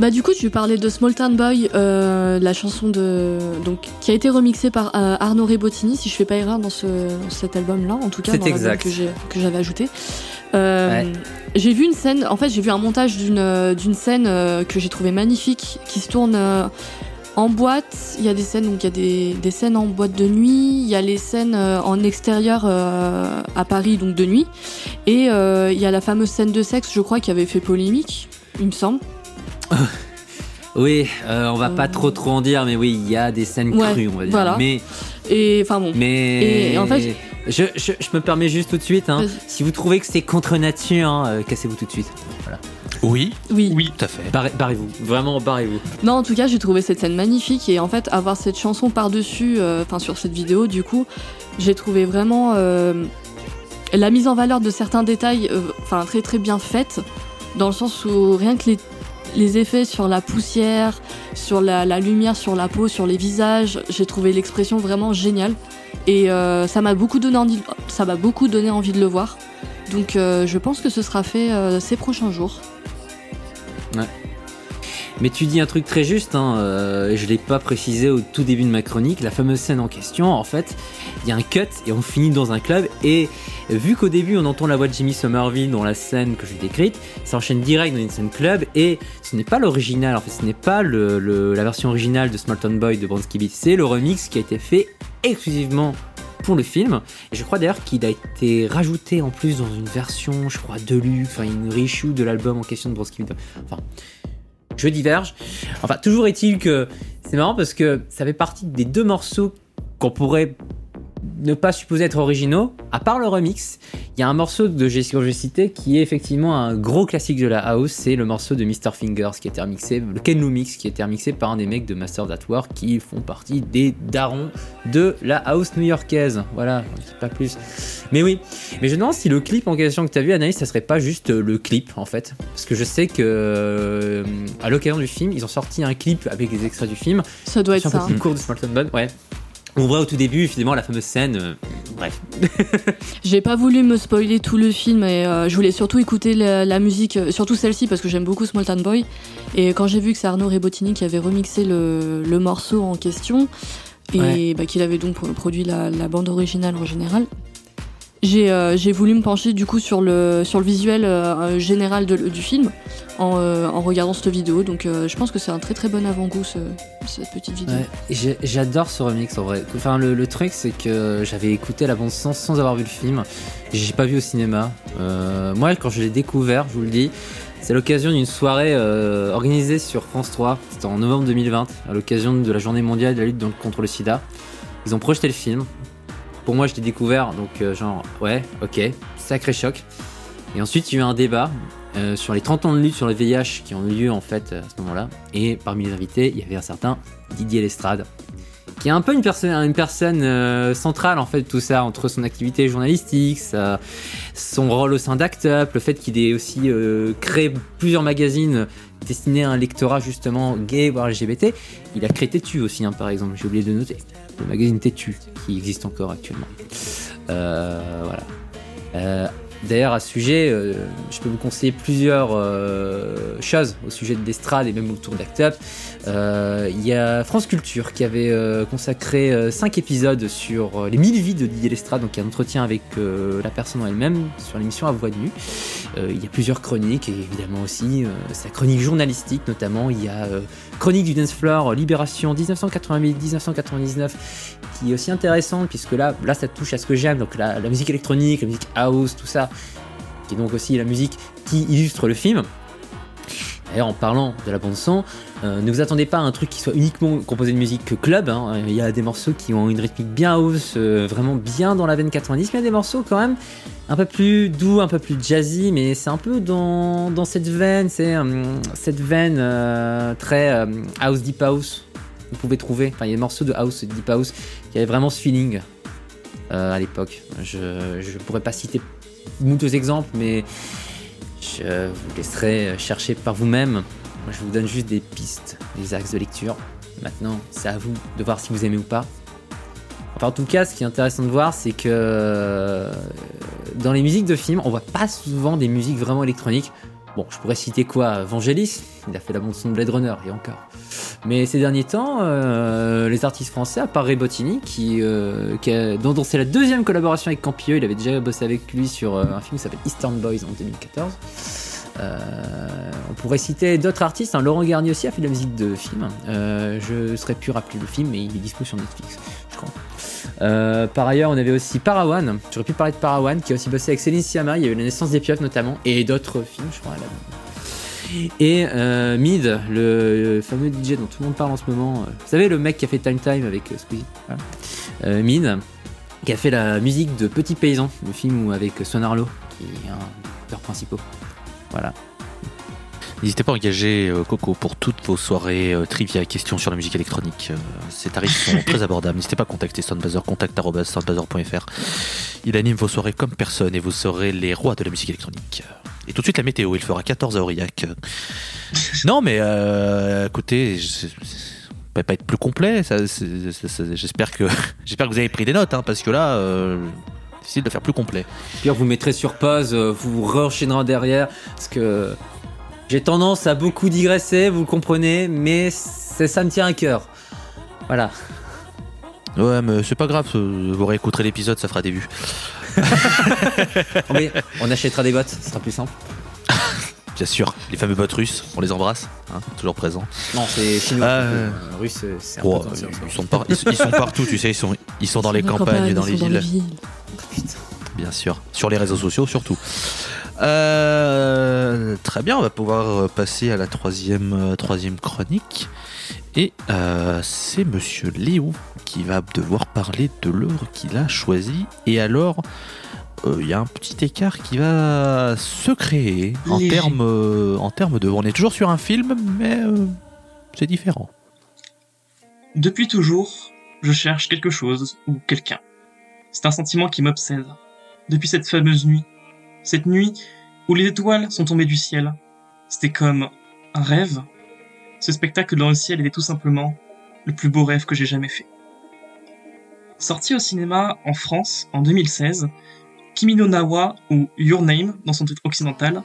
Bah du coup tu parlais de Small Town Boy, euh, la chanson de donc qui a été remixée par euh, Arnaud Rebottini si je fais pas erreur dans ce cet album là en tout cas dans exact. que j'ai que j'avais ajouté. Euh, Ouais. J'ai vu une scène, en fait j'ai vu un montage d'une euh, d'une scène euh, que j'ai trouvé magnifique qui se tourne euh, en boîte. Il y a des scènes donc il y a des, des scènes en boîte de nuit, il y a les scènes euh, en extérieur euh, à Paris donc de nuit et euh, il y a la fameuse scène de sexe je crois qui avait fait polémique il me semble. Oui, euh, on va pas trop trop en dire, mais oui, il y a des scènes Ouais, crues, on va dire. voilà. Mais, Et enfin bon. mais. Et en fait- je, je, je me permets juste tout de suite, hein, si vous trouvez que c'est contre nature, hein, euh, cassez-vous tout de suite. Oui, Oui. Oui, tout à fait. Barrez- Barrez-vous, vraiment barrez-vous. Non, en tout cas, j'ai trouvé cette scène magnifique et en fait, avoir cette chanson par-dessus, euh, enfin sur cette vidéo, du coup, j'ai trouvé vraiment euh, la mise en valeur de certains détails, euh, enfin très très bien faite, dans le sens où rien que les, les effets sur la poussière, sur la, lumière, sur la peau, sur les visages, j'ai trouvé l'expression vraiment géniale et euh, ça m'a beaucoup donné envie, de le voir. Donc, euh, je pense que ce sera fait euh, ces prochains jours. Mais tu dis un truc très juste, hein, euh, je l'ai pas précisé au tout début de ma chronique, la fameuse scène en question, en fait, il y a un cut et on finit dans un club, et vu qu'au début on entend la voix de Jimmy Somerville dans la scène que j'ai décrite, ça enchaîne direct dans une scène club, et ce n'est pas l'original, en fait, ce n'est pas le, le- la version originale de Small Town Boy de Bronski Beat, c'est le remix qui a été fait exclusivement pour le film, et je crois d'ailleurs qu'il a été rajouté en plus dans une version, je crois, deluxe, enfin une reissue de l'album en question de Bronski Beat. Enfin, je diverge. Enfin, toujours est-il que c'est marrant parce que ça fait partie des deux morceaux qu'on pourrait ne pas supposer être originaux, à part le remix. Il y a un morceau de Jesse que j'ai cité qui est effectivement un gros classique de la house, c'est le morceau de Mr. Fingers qui a été remixé, le Ken Lou Mix qui a été remixé par un des mecs de Masters at War qui font partie des darons de la house new-yorkaise. Voilà, je dis pas plus. Mais oui, mais je me demande si le clip en question que tu as vu, Anaïs, ça serait pas juste le clip en fait. Parce que je sais que euh, à l'occasion du film, ils ont sorti un clip avec les extraits du film. Ça doit être un ça. peu plus court de Smarton Bun, ouais. On voit au tout début, finalement, la fameuse scène. euh, bref. J'ai pas voulu me spoiler tout le film et euh, je voulais surtout écouter la, la musique, euh, surtout celle-ci parce que j'aime beaucoup Small Town Boy. Et quand j'ai vu que c'est Arnaud Rebottini qui avait remixé le, le morceau en question et Ouais. bah, qu'il avait donc pro- produit la, la bande originale en général, j'ai euh, j'ai voulu me pencher du coup sur le, visuel euh, général de- du film en, euh, regardant cette vidéo. Donc euh, je pense que c'est un très très bon avant-goût ce- cette petite vidéo. J'adore ce remix en vrai. Enfin, le, truc, c'est que j'avais écouté la bande sans, avoir vu le film. J'ai pas vu au cinéma. Euh, moi, quand je l'ai découvert, je vous le dis, c'est l'occasion d'une soirée euh, organisée sur France 3. C'était en novembre 2020, à l'occasion de la journée mondiale de la lutte contre le sida. Ils ont projeté le film. Pour moi, je l'ai découvert, donc euh, genre, ouais, ok, sacré choc. Et ensuite, il y a eu un débat euh, sur les 30 ans de lutte sur le VIH qui ont eu lieu en fait à ce moment-là. Et parmi les invités, il y avait un certain Didier Lestrade. qui est un peu une personne, euh, centrale en fait tout ça, entre son activité journalistique, son rôle au sein d'Act Up, le fait qu'il ait aussi euh, créé plusieurs magazines destinés à un lectorat justement gay voire LGBT. Il a créé Tétu aussi, hein, par exemple, j'ai oublié de noter. Le magazine Tétu, qui existe encore actuellement. Euh, voilà. Euh, D'ailleurs, à ce sujet, euh, je peux vous conseiller plusieurs choses au sujet de l'estrade et même autour d'Act Up. Il y a France Culture qui avait consacré 5 épisodes sur les 1000 vies de Didier Lestrade, donc un entretien avec la personne en elle-même sur l'émission à voix nue. Il y a plusieurs chroniques et évidemment aussi sa chronique journalistique notamment. Il y a Chronique du Dance Floor, Libération 1988-1999 qui est aussi intéressante puisque là, là ça touche à ce que j'aime, donc la, la musique électronique, la musique house, tout ça, qui est donc aussi la musique qui illustre le film. D'ailleurs, en parlant de la bande son, euh, ne vous attendez pas à un truc qui soit uniquement composé de musique club. hein. Il y a des morceaux qui ont une rythmique bien house, euh, vraiment bien dans la veine 90, mais il y a des morceaux quand même un peu plus doux, un peu plus jazzy, mais c'est un peu dans, cette veine, c'est euh, cette veine euh, très euh, house deep house. Vous pouvez trouver, enfin il y a des morceaux de house deep house qui avaient vraiment ce feeling euh, à l'époque. Je je pourrais pas citer moult exemples, mais je vous laisserai chercher par vous-même. Je vous donne juste des pistes, des axes de lecture. Maintenant, c'est à vous de voir si vous aimez ou pas. Enfin, en tout cas, ce qui est intéressant de voir, c'est que euh, dans les musiques de films, on voit pas souvent des musiques vraiment électroniques. Bon, je pourrais citer quoi? Vangelis, il a fait la bande son de Blade Runner, et encore. Mais ces derniers temps, euh, les artistes français, à part qui, euh, dont, c'est la deuxième collaboration avec Campieux, il avait déjà bossé avec lui sur euh, un film qui s'appelle Eastern Boys en 2014. Euh, on pourrait citer d'autres artistes. hein. Laurent Garnier aussi a fait de la musique de film. Je serais plus rappelé le film, mais il est dispo sur Netflix, je crois. Euh, par ailleurs, on avait aussi Parawan. J'aurais pu parler de Parawan, qui a aussi bossé avec Céline Sciamma. Il y avait La naissance des pieuvres notamment, et d'autres films, je crois. là. Et euh, Mid, le fameux DJ dont tout le monde parle en ce moment. Vous savez, le mec qui a fait Time Time avec euh, Squeezie? Voilà. Euh, Mid, qui a fait la musique de Petit Paysan, le film où- avec Son Arlo, qui est un des acteurs principaux. Voilà. N'hésitez pas à engager euh, Coco pour toutes vos soirées euh, trivia et questions sur la musique électronique. Euh, ces tarifs sont très abordables. N'hésitez pas à contacter Soundbazer, contact.soundbazer.fr. Il anime vos soirées comme personne et vous serez les rois de la musique électronique. Et tout de suite la météo, il fera 14 à Aurillac. non mais euh, écoutez, je- peut pas être plus complet. J'espère que j'espère que vous avez pris des notes, hein, parce que là, euh, difficile de faire plus complet. Pire, vous mettrez sur pause, euh, vous re-enchaînerez derrière, parce que j'ai tendance à beaucoup digresser, vous le comprenez, mais c'est- ça me tient à cœur. Voilà. Ouais, mais c'est pas grave, euh, vous réécouterez l'épisode, ça fera des vues. Mais on achètera des bottes, ce sera plus simple. Bien sûr, les fameux bots russes, on les embrasse, hein, toujours présents. Non, c'est chinois. Ah, Euh, russe, c'est un Oh, peu cancer, ils, sont par- ils, ils sont partout, tu sais, ils sont, ils sont dans les campagnes et dans les ils sont villes, bien sûr. Sur les réseaux sociaux surtout. Euh, très bien, on va pouvoir passer à la troisième, euh, troisième chronique. Et euh, c'est Monsieur Léo qui va devoir parler de l'œuvre qu'il a choisie. Et alors, euh, il y a un petit écart qui va se créer en termes en termes de. On est toujours sur un film, mais c'est différent. Depuis toujours, je cherche quelque chose ou quelqu'un. C'est un sentiment qui m'obsède. Depuis cette fameuse nuit. Cette nuit où les étoiles sont tombées du ciel. C'était comme un rêve. Ce spectacle dans le ciel était tout simplement le plus beau rêve que j'ai jamais fait. Sorti au cinéma en France en 2016, Kimi no Nawa ou Your Name dans son titre occidental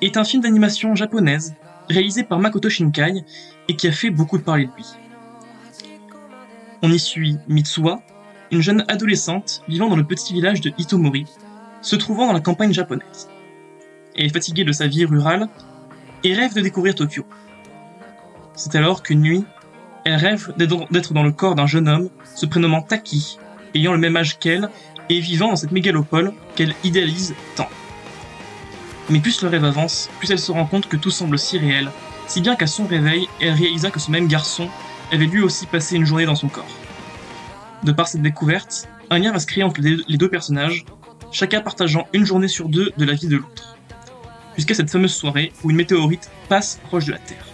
est un film d'animation japonaise réalisé par Makoto Shinkai et qui a fait beaucoup parler de lui. On y suit Mitsuha, une jeune adolescente vivant dans le petit village de Hitomori, se trouvant dans la campagne japonaise. Elle est fatiguée de sa vie rurale et rêve de découvrir Tokyo. C'est alors qu'une nuit, elle rêve d'être dans le corps d'un jeune homme se prénommant Taki, ayant le même âge qu'elle et vivant dans cette mégalopole qu'elle idéalise tant. Mais plus le rêve avance, plus elle se rend compte que tout semble si réel, si bien qu'à son réveil, elle réalisa que ce même garçon avait lui aussi passé une journée dans son corps. De par cette découverte, un lien va se créer entre les deux personnages, chacun partageant une journée sur deux de la vie de l'autre. Jusqu'à cette fameuse soirée où une météorite passe proche de la Terre.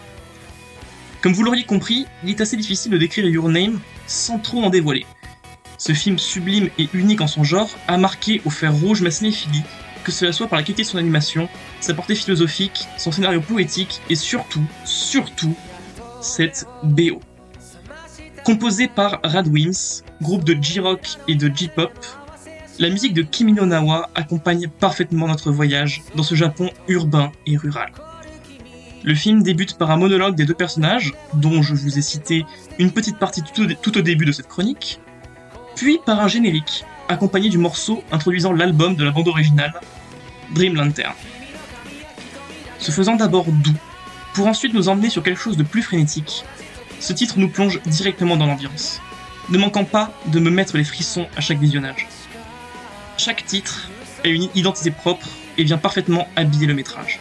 Comme vous l'auriez compris, il est assez difficile de décrire Your Name sans trop en dévoiler. Ce film sublime et unique en son genre a marqué au fer rouge ma cinéphilie, que cela soit par la qualité de son animation, sa portée philosophique, son scénario poétique et surtout, surtout, cette BO. Composée par Radwimps, groupe de J-rock et de J-pop, la musique de Kimi no Nawa accompagne parfaitement notre voyage dans ce Japon urbain et rural. Le film débute par un monologue des deux personnages, dont je vous ai cité une petite partie tout au, tout au début de cette chronique, puis par un générique, accompagné du morceau introduisant l'album de la bande originale, Dream Lantern. Se faisant d'abord doux, pour ensuite nous emmener sur quelque chose de plus frénétique, ce titre nous plonge directement dans l'ambiance, ne manquant pas de me mettre les frissons à chaque visionnage. Chaque titre a une identité propre et vient parfaitement habiller le métrage.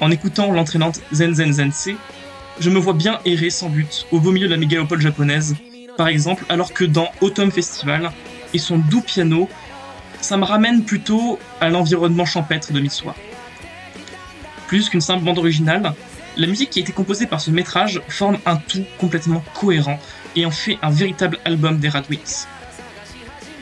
En écoutant l'entraînante Zen Zen Zense, je me vois bien errer sans but au beau milieu de la mégalopole japonaise, par exemple, alors que dans Autumn Festival et son doux piano, ça me ramène plutôt à l'environnement champêtre de Mitsuha. Plus qu'une simple bande originale, la musique qui a été composée par ce métrage forme un tout complètement cohérent et en fait un véritable album des Radwimps.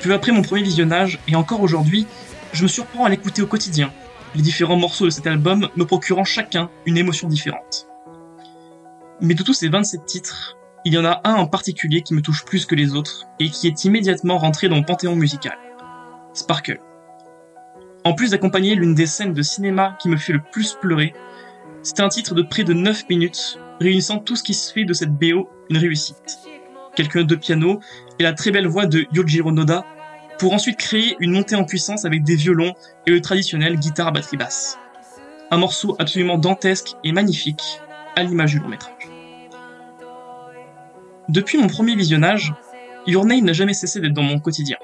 Peu après mon premier visionnage, et encore aujourd'hui, je me surprends à l'écouter au quotidien, les différents morceaux de cet album me procurant chacun une émotion différente. Mais de tous ces 27 titres, il y en a un en particulier qui me touche plus que les autres et qui est immédiatement rentré dans mon panthéon musical. Sparkle. En plus d'accompagner l'une des scènes de cinéma qui me fait le plus pleurer, c'est un titre de près de 9 minutes, réunissant tout ce qui se fait de cette BO une réussite. Quelques notes de piano et la très belle voix de Yojiro Noda, pour ensuite créer une montée en puissance avec des violons et le traditionnel guitare batterie basse. Un morceau absolument dantesque et magnifique, à l'image du long métrage. Depuis mon premier visionnage, Your Name n'a jamais cessé d'être dans mon quotidien.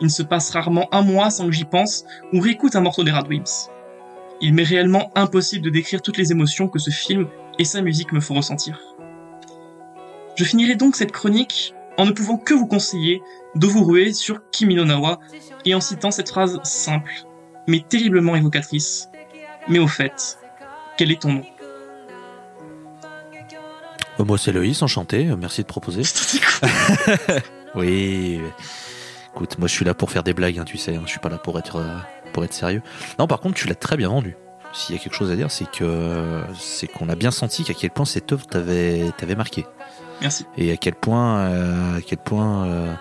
Il ne se passe rarement un mois sans que j'y pense ou réécoute un morceau des Radwimps. Il m'est réellement impossible de décrire toutes les émotions que ce film et sa musique me font ressentir. Je finirai donc cette chronique en ne pouvant que vous conseiller de vous ruer sur Kimi no Nawa et en citant cette phrase simple, mais terriblement évocatrice. Mais au fait, quel est ton nom? Euh, Moi, c'est Loïs, enchanté. euh, Merci de proposer. oui. Écoute, moi, je suis là pour faire des blagues, hein, tu sais. hein, Je suis pas là pour être, euh, pour être sérieux. Non, par contre, tu l'as très bien vendu. S'il y a quelque chose à dire, c'est que c'est qu'on a bien senti qu'à quel point cette œuvre t'avait t'avait marqué Merci. et à quel point, euh, à quel point, euh,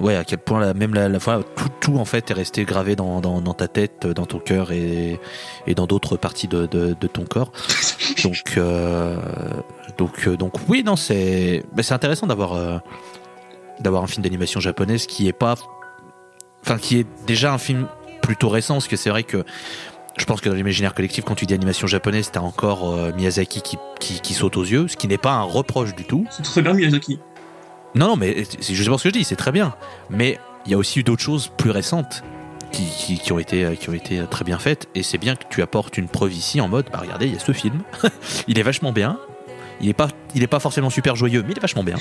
ouais, à quel point la, même la, la fois tout, tout en fait est resté gravé dans, dans, dans ta tête, dans ton cœur et, et dans d'autres parties de, de, de ton corps. Donc, euh, donc, donc oui, non, c'est, c'est intéressant d'avoir, d'avoir un film d'animation japonaise qui est pas, enfin, qui est déjà un film plutôt récent, parce que c'est vrai que je pense que dans l'imaginaire collectif, quand tu dis animation japonaise, t'as encore euh, Miyazaki qui, qui, qui saute aux yeux, ce qui n'est pas un reproche du tout. C'est très bien Miyazaki. Non, non, mais c'est justement ce que je dis, c'est très bien. Mais il y a aussi eu d'autres choses plus récentes qui, qui, ont été, euh, qui ont été très bien faites. Et c'est bien que tu apportes une preuve ici en mode, bah regardez, il y a ce film. il est vachement bien. Il est pas, il est pas forcément super joyeux, mais il est vachement bien.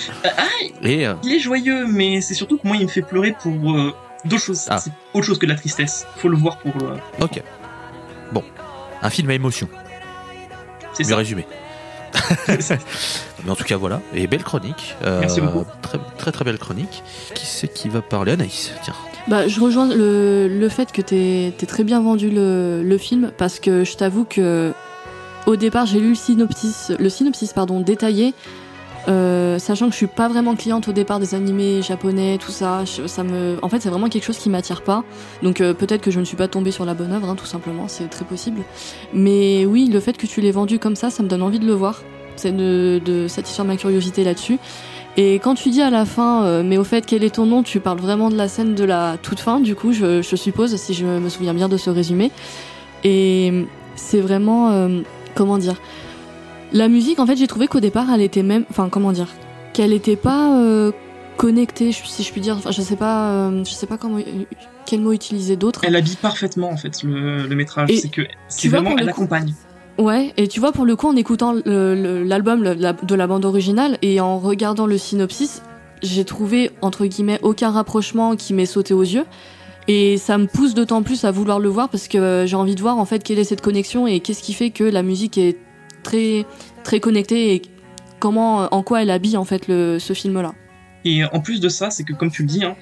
Et euh, Il est joyeux, mais c'est surtout que moi il me fait pleurer pour euh, d'autres choses. Ah. C'est autre chose que de la tristesse. Faut le voir pour. euh, ok. Bon, un film à émotion. c'est ça. résumé. Mais en tout cas, voilà. Et belle chronique. Euh, Merci beaucoup. Très, très très belle chronique. Qui c'est qui va parler Anaïs, tiens. Bah, je rejoins le, le fait que t'aies t'aies très bien vendu le, le film parce que je t'avoue que au départ j'ai lu le synopsis, le synopsis pardon, détaillé, euh, sachant que je suis pas vraiment cliente au départ des animés japonais, tout ça. je- ça me, en fait, c'est vraiment quelque chose qui m'attire pas. Donc euh, peut-être que je ne suis pas tombée sur la bonne œuvre, hein, tout simplement, c'est très possible. Mais oui, le fait que tu l'aies vendu comme ça, ça me donne envie de le voir. C'est de, de satisfaire ma curiosité là-dessus. Et quand tu dis à la fin, euh, mais au fait, quel est ton nom Tu parles vraiment de la scène de la toute fin, du coup, je, je suppose, si je me souviens bien de ce résumé. Et c'est vraiment, euh, comment dire La musique, en fait, j'ai trouvé qu'au départ, elle était même, enfin, comment dire Qu'elle était pas euh, connectée, si je puis dire. Enfin, je sais pas, euh, je sais pas comment, quel mot utiliser d'autre. Elle habille parfaitement en fait le, le métrage. C'est que c'est vraiment elle accompagne. Ouais, et tu vois, pour le coup, en écoutant l'album la- de la bande originale et en regardant le synopsis, j'ai trouvé, entre guillemets, aucun rapprochement qui m'est sauté aux yeux. Et ça me pousse d'autant plus à vouloir le voir parce que euh, j'ai envie de voir en fait quelle est cette connexion et qu'est-ce qui fait que la musique est très très connectée et comment, en quoi elle habille en fait le, ce film-là. Et en plus de ça, c'est que comme tu le dis, hein,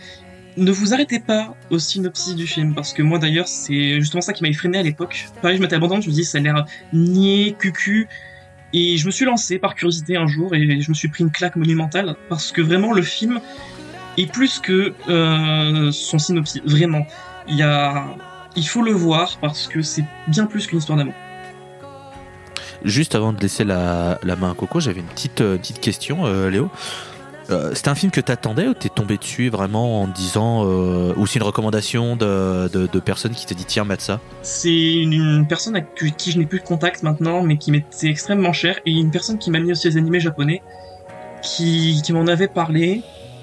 ne vous arrêtez pas au synopsis du film, parce que moi d'ailleurs, c'est justement ça qui m'a effréné à l'époque. Pareil, je m'étais abandonné, je me dis, ça a l'air niais, cucu. Et je me suis lancé par curiosité un jour et je me suis pris une claque monumentale, parce que vraiment le film est plus que euh, son synopsis. Vraiment. Il y a... Il faut le voir parce que c'est bien plus qu'une histoire d'amour. Juste avant de laisser la, main à Coco, j'avais une petite, euh, question, euh, Léo. Euh, c'était un film que t'attendais ou t'es tombé dessus vraiment en disant ou c'est une recommandation de, de, qui te dit tiens mate ça C'est une, personne avec qui je n'ai plus de contact maintenant, mais qui m'était extrêmement chère, et une personne qui m'a mis aussi les animés japonais, qui, qui m'en avait parlé,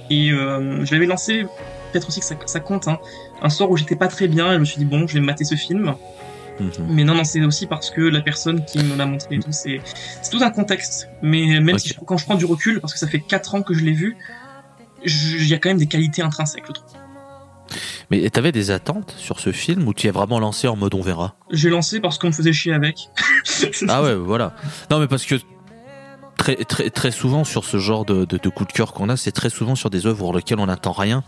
et je l'avais lancé, peut-être aussi que ça, ça compte, hein, un soir où j'étais pas très bien, et je me suis dit bon, je vais mater ce film, Mhm. mais non, non, c'est aussi parce que la personne qui me l'a montré et tout, c'est c'est tout un contexte, mais même si je- quand je prends du recul, parce que ça fait 4 ans que je l'ai vu, il y a quand même des qualités intrinsèques, je trouve. Mais t'avais des attentes sur ce film ou tu es vraiment lancé en mode on verra? J'ai lancé parce qu'on me faisait chier avec. Ah ouais voilà. Non mais parce que très très très souvent sur ce genre de, de, de coup de cœur qu'on a, c'est très souvent sur des œuvres pour lesquelles on n'attend rien,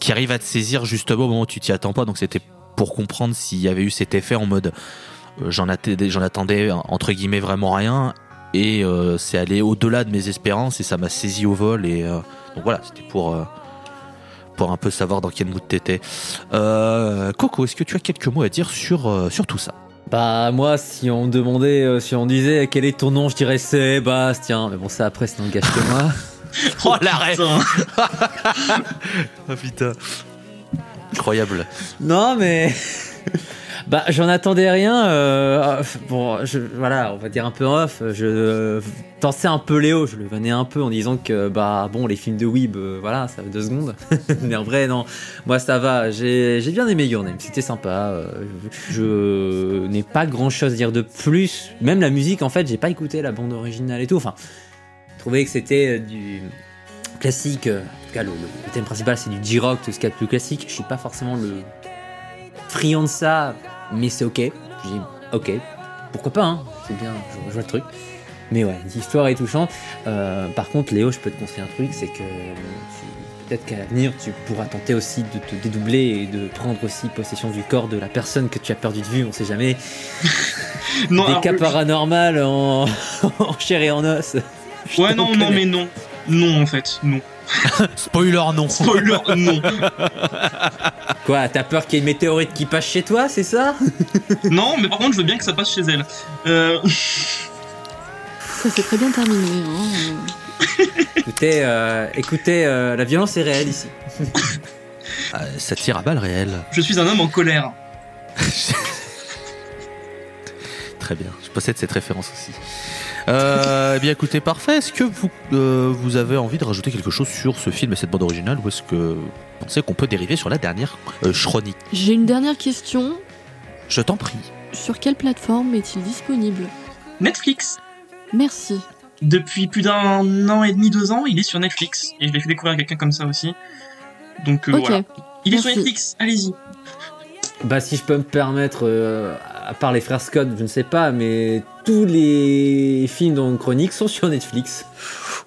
qui arrivent à te saisir justement au moment où tu t'y attends pas. Donc c'était pour comprendre s'il y avait eu cet effet en mode euh, j'en attendais, j'en attendais entre guillemets vraiment rien et euh, c'est allé au-delà de mes espérances et ça m'a saisi au vol et euh, donc voilà c'était pour euh, pour un peu savoir dans quel mood t'étais. Euh, Coco, est-ce que tu as quelques mots à dire sur euh, sur tout ça? Bah moi, si on me demandait, euh, si on disait quel est ton nom, je dirais Sébastien. Mais bon, ça après, ça n'engage que moi. Oh l'arrêt Putain. Ah putain Incroyable. Non, mais. bah, j'en attendais rien. euh, bon, je, voilà, on va dire un peu off. Je tensais un peu Léo, je le venais un peu en disant que, bah, bon, les films de Weeb, euh, voilà, ça fait deux secondes. mais en vrai, non. Moi, ça va. J'ai bien aimé Your Name, c'était sympa. euh, je n'ai pas grand chose à dire de plus. Même la musique, en fait, j'ai pas écouté la bande originale et tout. Enfin, je trouvais que c'était euh, du classique. euh, En tout cas, le, thème principal, c'est du J-Rock, tout ce qu'il y a de plus classique. Je suis pas forcément le friand de ça, mais c'est ok. Ok, pourquoi pas, hein c'est bien, je, je vois le truc. Mais ouais, l'histoire est touchante. Euh, par contre, Léo, je peux te conseiller un truc, c'est que tu- peut-être qu'à l'avenir, tu pourras tenter aussi de te dédoubler et de prendre aussi possession du corps de la personne que tu as perdu de vue, on sait jamais. Non, Des cas je- paranormaux en... en chair et en os. Je Ouais, non, non, mais non. Non, en fait, non. Spoiler non. Spoiler, non. Quoi, t'as peur qu'il y ait une météorite qui passe chez toi, c'est ça? Non, mais par contre, je veux bien que ça passe chez elle. Euh, Ça s'est très bien terminé. hein. Écoutez, euh, écoutez euh, la violence est réelle ici. Euh, ça tire à balles réelles. je suis un homme en colère. Très bien, je possède cette référence aussi. Euh, eh bien écoutez, parfait. Est-ce que vous, euh, vous avez envie de rajouter quelque chose sur ce film et cette bande originale ou est-ce que vous pensez qu'on peut dériver sur la dernière euh, chronique? J'ai une dernière question. Je t'en prie. Sur quelle plateforme est-il disponible? Netflix. Merci. Depuis plus d'un an et demi, deux ans, il est sur Netflix. Et je l'ai fait découvrir à quelqu'un comme ça aussi. Donc euh, voilà. Il est sur. Netflix, allez-y. Bah si je peux me permettre, euh, à part les frères Scott, je ne sais pas, mais tous les films dont on chronique sont sur Netflix.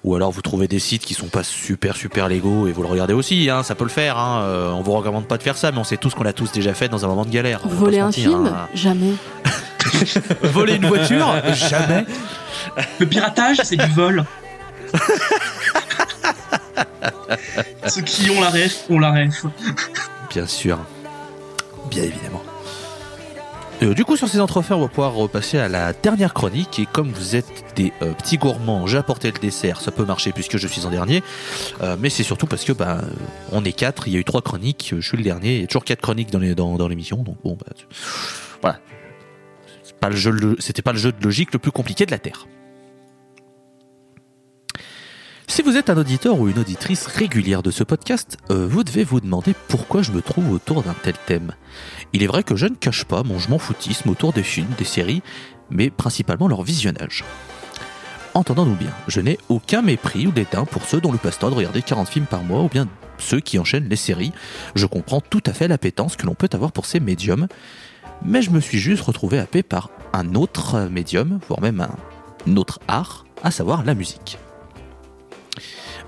Ou alors vous trouvez des sites qui sont pas super super légaux et vous le regardez aussi, hein, ça peut le faire. Hein. Euh, on vous recommande pas de faire ça, mais on sait tous qu'on l'a tous déjà fait dans un moment de galère. Voler un mentir, film hein. Jamais. Voler une voiture Jamais. Le piratage, c'est du vol. Ceux qui ont la ref, ont la ref. Bien sûr. Bien évidemment. Euh, du coup, sur ces entrefaits, on va pouvoir repasser à la dernière chronique. Et comme vous êtes des euh, petits gourmands, j'ai apporté le dessert. Ça peut marcher puisque je suis en dernier. Euh, mais c'est surtout parce que bah, on est quatre. Il y a eu trois chroniques. Je suis le dernier. Il y a toujours quatre chroniques dans les- dans, l'émission. donc bon, bah, voilà. C'était pas le jeu de logique le plus compliqué de la terre. Si vous êtes un auditeur ou une auditrice régulière de ce podcast, vous devez vous demander pourquoi je me trouve autour d'un tel thème. Il est vrai que je ne cache pas mon je m'en foutisme autour des films, des séries, mais principalement leur visionnage. Entendons-nous bien, je n'ai aucun mépris ou dédain pour ceux dont le passe-temps de regarder 40 films par mois ou bien ceux qui enchaînent les séries. Je comprends tout à fait l'appétence que l'on peut avoir pour ces médiums, mais je me suis juste retrouvé happé par un autre médium, voire même un autre art, à savoir la musique.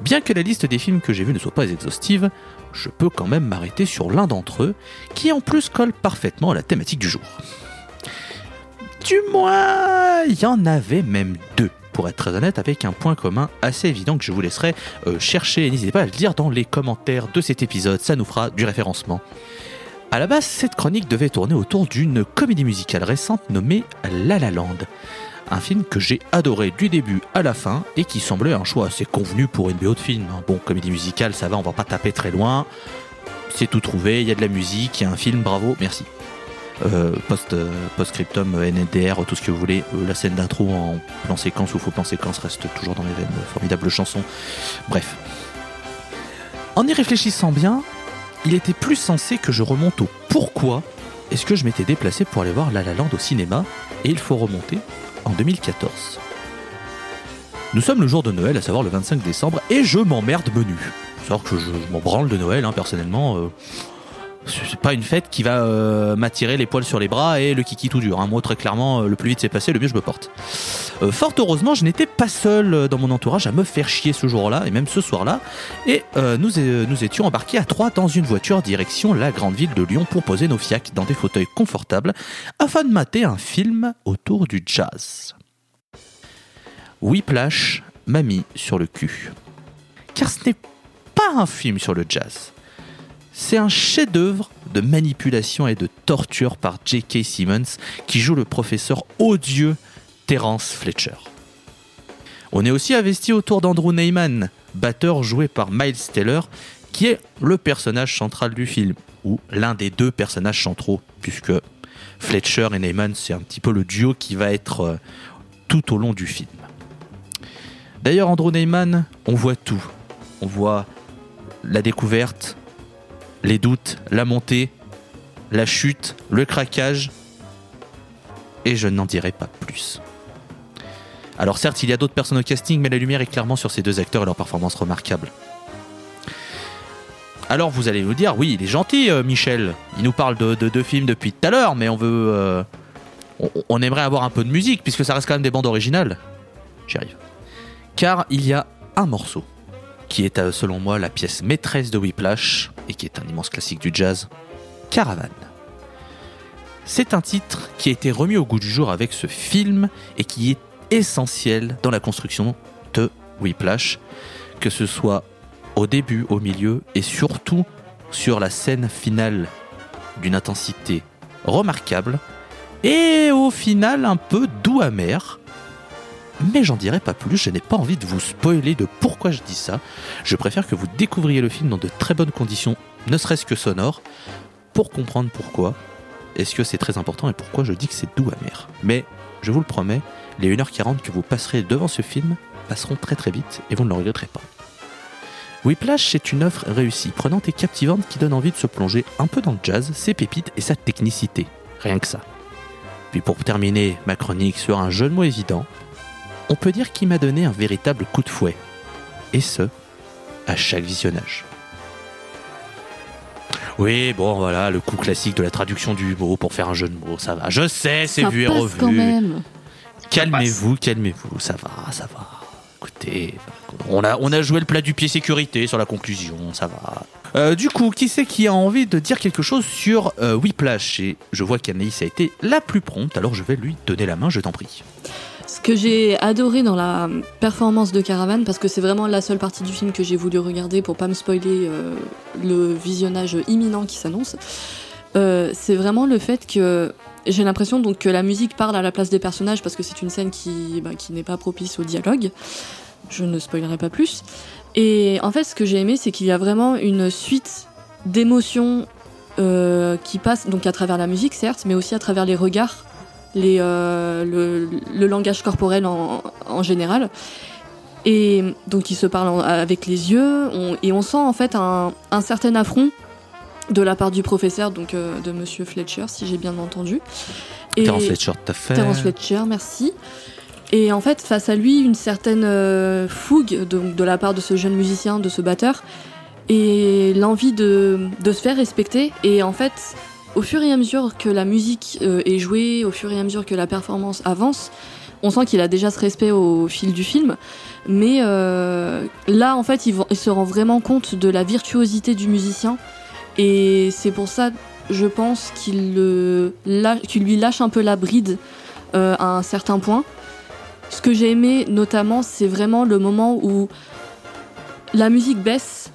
Bien que la liste des films que j'ai vus ne soit pas exhaustive, je peux quand même m'arrêter sur l'un d'entre eux, qui en plus colle parfaitement à la thématique du jour. Du moins, il y en avait même deux, pour être très honnête, avec un point commun assez évident que je vous laisserai euh, chercher. N'hésitez pas à le dire dans les commentaires de cet épisode, ça nous fera du référencement. À la base, cette chronique devait tourner autour d'une comédie musicale récente nommée La La Land. Un film que j'ai adoré du début à la fin et qui semblait un choix assez convenu pour une BO de film. Bon, comédie musicale, ça va, on va pas taper très loin. C'est tout trouvé, il y a de la musique, il y a un film, bravo, merci. Euh, post, euh, post-scriptum, NDR, tout ce que vous voulez. Euh, la scène d'intro en plan séquence ou faux plan séquence reste toujours dans mes veines. Formidable chanson. Bref. En y réfléchissant bien, il était plus sensé que je remonte au pourquoi est-ce que je m'étais déplacé pour aller voir La La Land au cinéma et il faut remonter en 2014. Nous sommes le jour de Noël, à savoir le 25 décembre, et je m'emmerde menu. Savoir que je, je m'en branle de Noël, hein, personnellement. euh, c'est pas une fête qui va euh, m'attirer les poils sur les bras et le kiki tout dur. hein. Moi, très clairement, euh, le plus vite c'est passé, le mieux je me porte. Euh, fort heureusement, je n'étais pas seul dans mon entourage à me faire chier ce jour-là, et même ce soir-là. Et nous, nous étions embarqués à trois dans une voiture direction la grande ville de Lyon pour poser nos fiacs dans des fauteuils confortables afin de mater un film autour du jazz. Whiplash m'a mis sur le cul. Car ce n'est pas un film sur le jazz. C'est un chef-d'œuvre de manipulation et de torture par J.K. Simmons qui joue le professeur odieux Terence Fletcher. On est aussi investi autour d'Andrew Neyman, batteur joué par Miles Taylor, qui est le personnage central du film, ou l'un des deux personnages centraux, puisque Fletcher et Neyman, c'est un petit peu le duo qui va être euh, tout au long du film. D'ailleurs, Andrew Neyman, on voit tout. On voit la découverte, les doutes, la montée, la chute, le craquage, et je n'en dirai pas plus. Alors certes, il y a d'autres personnes au casting, mais la lumière est clairement sur ces deux acteurs et leur performance remarquable. Alors vous allez nous dire, oui, il est gentil, euh, Michel. Il nous parle de deux films depuis tout à l'heure, mais on veut, euh, on, on aimerait avoir un peu de musique puisque ça reste quand même des bandes originales. J'y arrive. Car il y a un morceau qui est euh, selon moi la pièce maîtresse de Whiplash et qui est un immense classique du jazz, Caravan. C'est un titre qui a été remis au goût du jour avec ce film et qui est essentiel dans la construction de Whiplash, que ce soit au début, au milieu et surtout sur la scène finale d'une intensité remarquable et au final un peu doux amer. Mais j'en dirai pas plus, je n'ai pas envie de vous spoiler de pourquoi je dis ça. Je préfère que vous découvriez le film dans de très bonnes conditions, ne serait-ce que sonores, pour comprendre pourquoi. Est-ce que c'est très important et pourquoi je dis que c'est doux amer. Mais je vous le promets, les 1h40 que vous passerez devant ce film passeront très très vite et vous ne le regretterez pas. Whiplash, c'est une œuvre réussie, prenante et captivante qui donne envie de se plonger un peu dans le jazz, ses pépites et sa technicité. Rien que ça. Puis pour terminer ma chronique sur un jeu de mots évident, on peut dire qu'il m'a donné un véritable coup de fouet. Et ce, à chaque visionnage. Oui, bon, voilà, le coup classique de la traduction du mot pour faire un jeu de mots, ça va. Je sais, c'est vu et revu. quand même. Calmez-vous, calmez-vous, ça va, ça va. Écoutez, on a, on a joué le plat du pied sécurité sur la conclusion, ça va. Euh, du coup, qui c'est qui a envie de dire quelque chose sur euh, Whiplash? Et je vois qu'Anaïs a été la plus prompte, alors je vais lui donner la main, je t'en prie. Ce que j'ai adoré dans la performance de Caravan, parce que c'est vraiment la seule partie du film que j'ai voulu regarder pour pas me spoiler euh, le visionnage imminent qui s'annonce, euh, c'est vraiment le fait que j'ai l'impression donc que la musique parle à la place des personnages parce que c'est une scène qui, bah, qui n'est pas propice au dialogue. Je ne spoilerai pas plus. Et en fait, ce que j'ai aimé, c'est qu'il y a vraiment une suite d'émotions euh, qui passent donc à travers la musique, certes, mais aussi à travers les regards, les, euh, le, le langage corporel en, en général. Et donc, ils se parlent en- avec les yeux, on- et on sent en fait un, un certain affront de la part du professeur, donc euh, de Monsieur Fletcher, si j'ai bien entendu. Et- Terence Fletcher, t'as fait. Terence Fletcher, merci. Et en fait, face à lui, une certaine euh, fougue de, de la part de ce jeune musicien, de ce batteur, et l'envie de, de se faire respecter. Et en fait, au fur et à mesure que la musique euh, est jouée, au fur et à mesure que la performance avance, on sent qu'il a déjà ce respect au fil du film. Mais euh, là, en fait, il, se rend vraiment compte de la virtuosité du musicien. Et c'est pour ça, je pense, qu'il lui lâche un peu la bride euh, à un certain point. Ce que j'ai aimé, notamment, c'est vraiment le moment où la musique baisse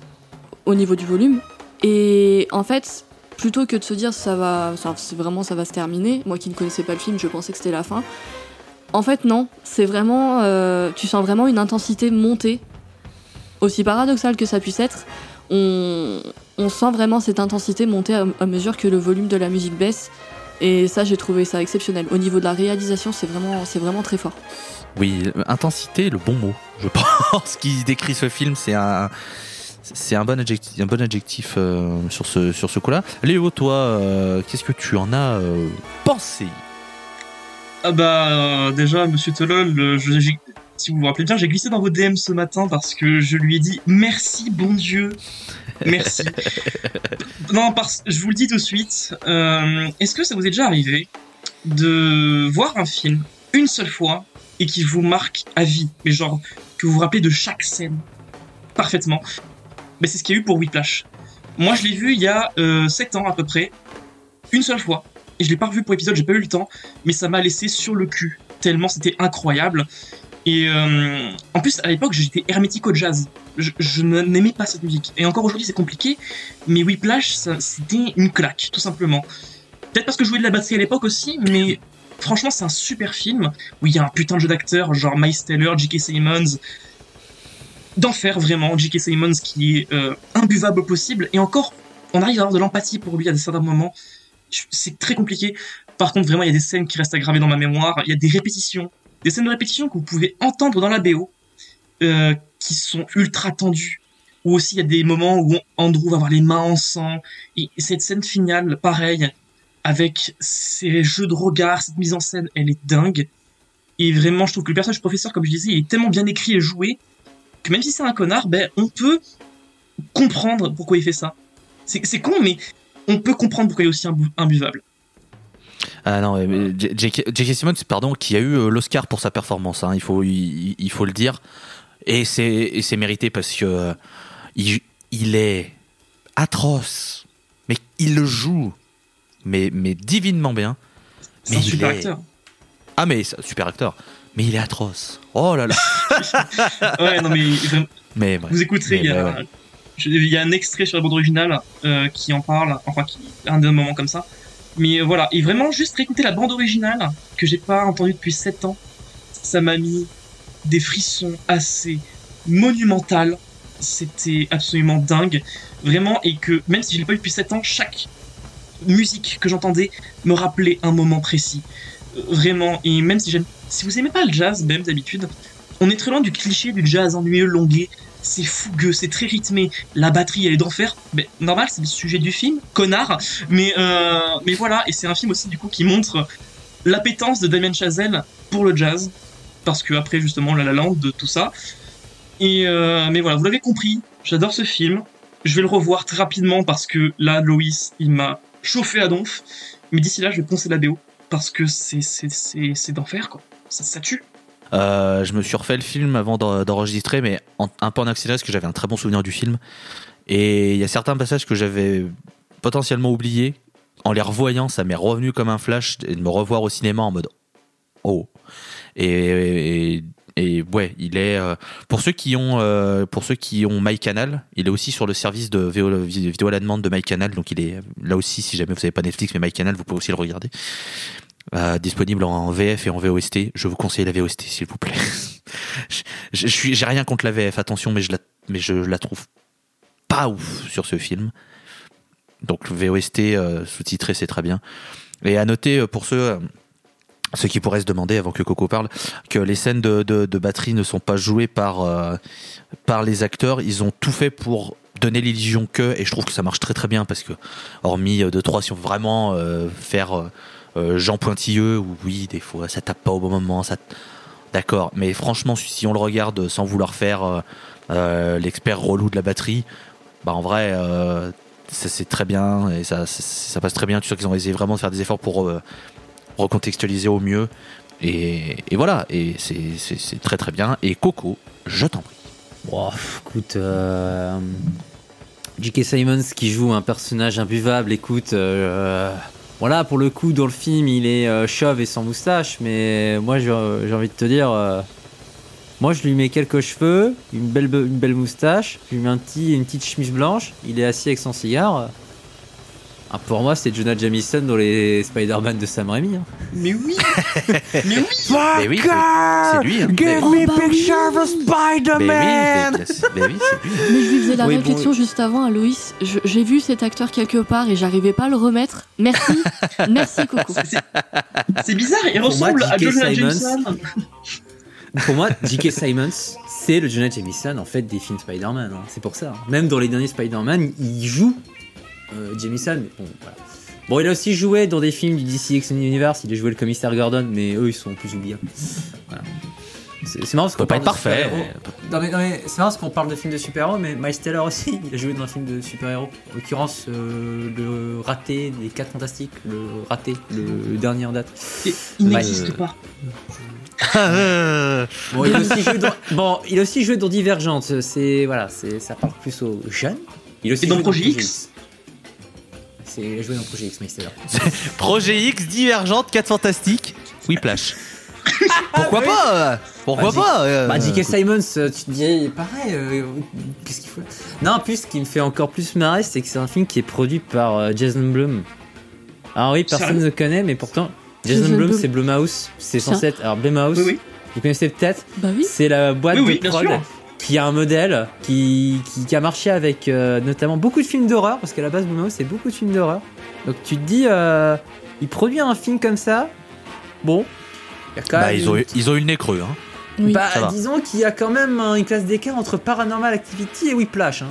au niveau du volume. Et en fait, plutôt que de se dire ça va, ça, vraiment ça va se terminer, moi qui ne connaissais pas le film, je pensais que c'était la fin. En fait, non, c'est vraiment, euh, tu sens vraiment une intensité montée. Aussi paradoxal que ça puisse être, on, sent vraiment cette intensité monter à, mesure que le volume de la musique baisse. Et ça, j'ai trouvé ça exceptionnel. Au niveau de la réalisation, c'est vraiment, c'est vraiment très fort. Oui, euh, intensité, le bon mot. Je pense qui décrit ce film, c'est un, c'est un bon adjectif, un bon adjectif euh, sur ce sur ce coup-là. Léo, toi, euh, qu'est-ce que tu en as euh, pensé? Ah bah déjà, Monsieur Tolol, je- si vous vous rappelez bien, j'ai glissé dans vos DM ce matin parce que je lui ai dit merci bon Dieu, merci. non, parce, je vous le dis tout de suite. Est-ce que ça vous est déjà arrivé de voir un film une seule fois et qui vous marque à vie, mais genre que vous vous rappelez de chaque scène? Parfaitement Mais c'est ce qu'il y a eu pour Whiplash. Moi, je l'ai vu il y a 7 ans à peu près, une seule fois. Et je l'ai pas revu pour épisode, j'ai pas eu le temps mais ça m'a laissé sur le cul tellement c'était incroyable. Et euh, en plus, à l'époque, j'étais hermétique au jazz. Je, n'aimais pas cette musique. Et encore aujourd'hui, c'est compliqué. Mais Whiplash, c'était une claque, tout simplement. Peut-être parce que je jouais de la batterie à l'époque aussi, mais franchement, c'est un super film où il y a un putain de jeu d'acteurs, genre Miles Taylor, J.K. Simmons. D'enfer, vraiment. J.K. Simmons qui est euh, imbuvable possible. Et encore, on arrive à avoir de l'empathie pour lui à certains moments. C'est très compliqué. Par contre, vraiment, il y a des scènes qui restent aggravées dans ma mémoire. Il y a des répétitions. Des scènes de répétition que vous pouvez entendre dans la BO, euh, qui sont ultra tendues. Ou aussi, il y a des moments où Andrew va avoir les mains en sang. Et cette scène finale, pareil, avec ces jeux de regard, cette mise en scène, elle est dingue. Et vraiment, je trouve que le personnage professeur, comme je disais, il est tellement bien écrit et joué, que même si c'est un connard, ben, on peut comprendre pourquoi il fait ça. C'est con, mais on peut comprendre pourquoi il est aussi imbu- imbuvable. Ah non, J.K. Simmons, pardon, qui a eu euh, l'Oscar pour sa performance, hein, il, faut, il, il faut le dire. Et c'est mérité parce que euh, il, il est atroce, mais il le joue, mais, mais divinement bien. C'est un super est- acteur. Ah, mais super acteur, mais il est atroce. Oh là là. Ouais, non, mais Mais bref. vous écouterez, il y, a, ouais, je- il y a un extrait sur la bande originale euh, qui en parle, enfin, qui, un des moments comme ça. Mais euh, voilà, et vraiment, juste réécouter la bande originale, que j'ai pas entendue depuis 7 ans, ça m'a mis des frissons assez monumentales. C'était absolument dingue. Vraiment, et que même si je l'ai pas eu depuis 7 ans, chaque musique que j'entendais me rappelait un moment précis. Vraiment, et même si si vous aimez pas le jazz, même d'habitude, on est très loin du cliché du jazz ennuyeux, longué. C'est fougueux, c'est très rythmé. La batterie, elle est d'enfer. Mais normal, c'est le sujet du film, connard. Mais euh, mais voilà, et c'est un film aussi du coup qui montre l'appétence de Damien Chazelle pour le jazz, parce que après justement La La de tout ça. Et euh, mais voilà, vous l'avez compris, j'adore ce film. Je vais le revoir très rapidement parce que là, Loïs, il m'a chauffé à donf. Mais d'ici là, je vais poncer la BO parce que c'est d'enfer quoi. Ça, tue. Euh, je me suis refait le film avant d'en- d'enregistrer, mais un peu en accéléré parce que j'avais un très bon souvenir du film. Et il y a certains passages que j'avais potentiellement oubliés. En les revoyant, ça m'est revenu comme un flash et de me revoir au cinéma en mode oh. Et, et ouais, il est euh, pour ceux qui ont euh, pour ceux qui ont MyCanal, il est aussi sur le service de vidéo à la demande de MyCanal, donc il est là aussi si jamais vous n'avez pas Netflix mais MyCanal, vous pouvez aussi le regarder. Euh, disponible en VF et en VOST. Je vous conseille la VOST, s'il vous plaît. je, suis, j'ai rien contre la VF, attention, mais je la, mais je la trouve pas ouf sur ce film. Donc VOST sous-titré, c'est très bien. Et à noter pour ceux, euh, ceux qui pourraient se demander avant que Coco parle, que les scènes de, de, batterie ne sont pas jouées par euh, par les acteurs. Ils ont tout fait pour donner l'illusion que, et je trouve que ça marche très très bien parce que, hormis euh, deux trois, si on veut vraiment euh, faire euh, euh, Jean Pointilleux, où oui, des fois ça tape pas au bon moment, ça. D'accord, mais franchement, si on le regarde sans vouloir faire euh, euh, l'expert relou de la batterie, bah en vrai, euh, ça, c'est très bien et ça, ça, passe très bien. Tu sais qu'ils ont essayé vraiment de faire des efforts pour euh, recontextualiser au mieux. Et, voilà, et c'est- très très bien. Et Coco, je t'en prie. Écoute, euh, J.K. Simons qui joue un personnage imbuvable, écoute, euh, voilà, pour le coup, dans le film, il est euh, chauve et sans moustache, mais moi, j'ai envie de te dire, moi, je lui mets quelques cheveux, une belle, une belle moustache, je lui une petite chemise blanche, il est assis avec son cigare. Ah, pour moi, c'est Jonah Jameson dans les Spider-Man de Sam Raimi. hein. Mais oui Mais oui Mais oui, c'est lui. Hein. Mais, Oh, bah oui. mais oui, mais, mais oui, c'est lui. Mais je lui faisais la Oui, bon, réflexion juste avant à Loïs. J'ai vu cet acteur quelque part et j'arrivais pas à le remettre. Merci. Merci Coco. C'est bizarre, il Pour moi, ressemble à J.K. Jonah Jameson. Pour moi, J.K. Simons, c'est le Jonah Jameson en fait des films Spider-Man. hein. C'est pour ça. Même dans les derniers Spider-Man, il joue Jameson. mais Bon, voilà. Bon, il a aussi joué dans des films du DC Extended Universe. Il a joué le commissaire Gordon, mais eux, ils sont plus oubliables. Voilà. C'est c'est marrant parce qu'on pas être parle de parfait. Non, mais, non, mais c'est marrant parce qu'on parle de films de super-héros, mais Miles Teller aussi, il a joué dans un film de super-héros. En l'occurrence, euh, le raté des 4 Fantastiques, le raté, le, le dernier en date. Il Ouais, n'existe euh, pas. Bon, il a aussi joué dans, bon, il a aussi joué dans Divergente. C'est voilà, c'est ça parle plus aux jeunes. Il a aussi Et dans Projet X C'est joué dans Projet X, mais là. Projet X, Divergente, 4 Fantastiques, Whiplash. Pourquoi pas euh, Pourquoi Bah, pas euh, Bah, J.K. Simons, euh, tu te dis pareil. euh, Qu'est-ce qu'il faut? Non, en plus, ce qui me fait encore plus marrer, c'est que c'est un film qui est produit par euh, Jason Blum. Alors oui, personne ne connaît, mais pourtant Jason, Jason Blum, c'est Blumhouse. C'est censé être alors Blumhouse. Oui, oui. Vous connaissez peut-être Bah oui. C'est la boîte Oui, oui, de bien prod sûr. Qui a un modèle qui, qui, qui a marché avec euh, notamment beaucoup de films d'horreur, parce qu'à la base, Blumhouse, c'est beaucoup de films d'horreur. Donc tu te dis, euh, il produit un film comme ça, bon, il y a quand Bah, même ils, ont une- ils ont eu le nez creux. Hein. Oui. Bah, disons qu'il y a quand même une classe d'écart entre Paranormal Activity et Whiplash. Hein.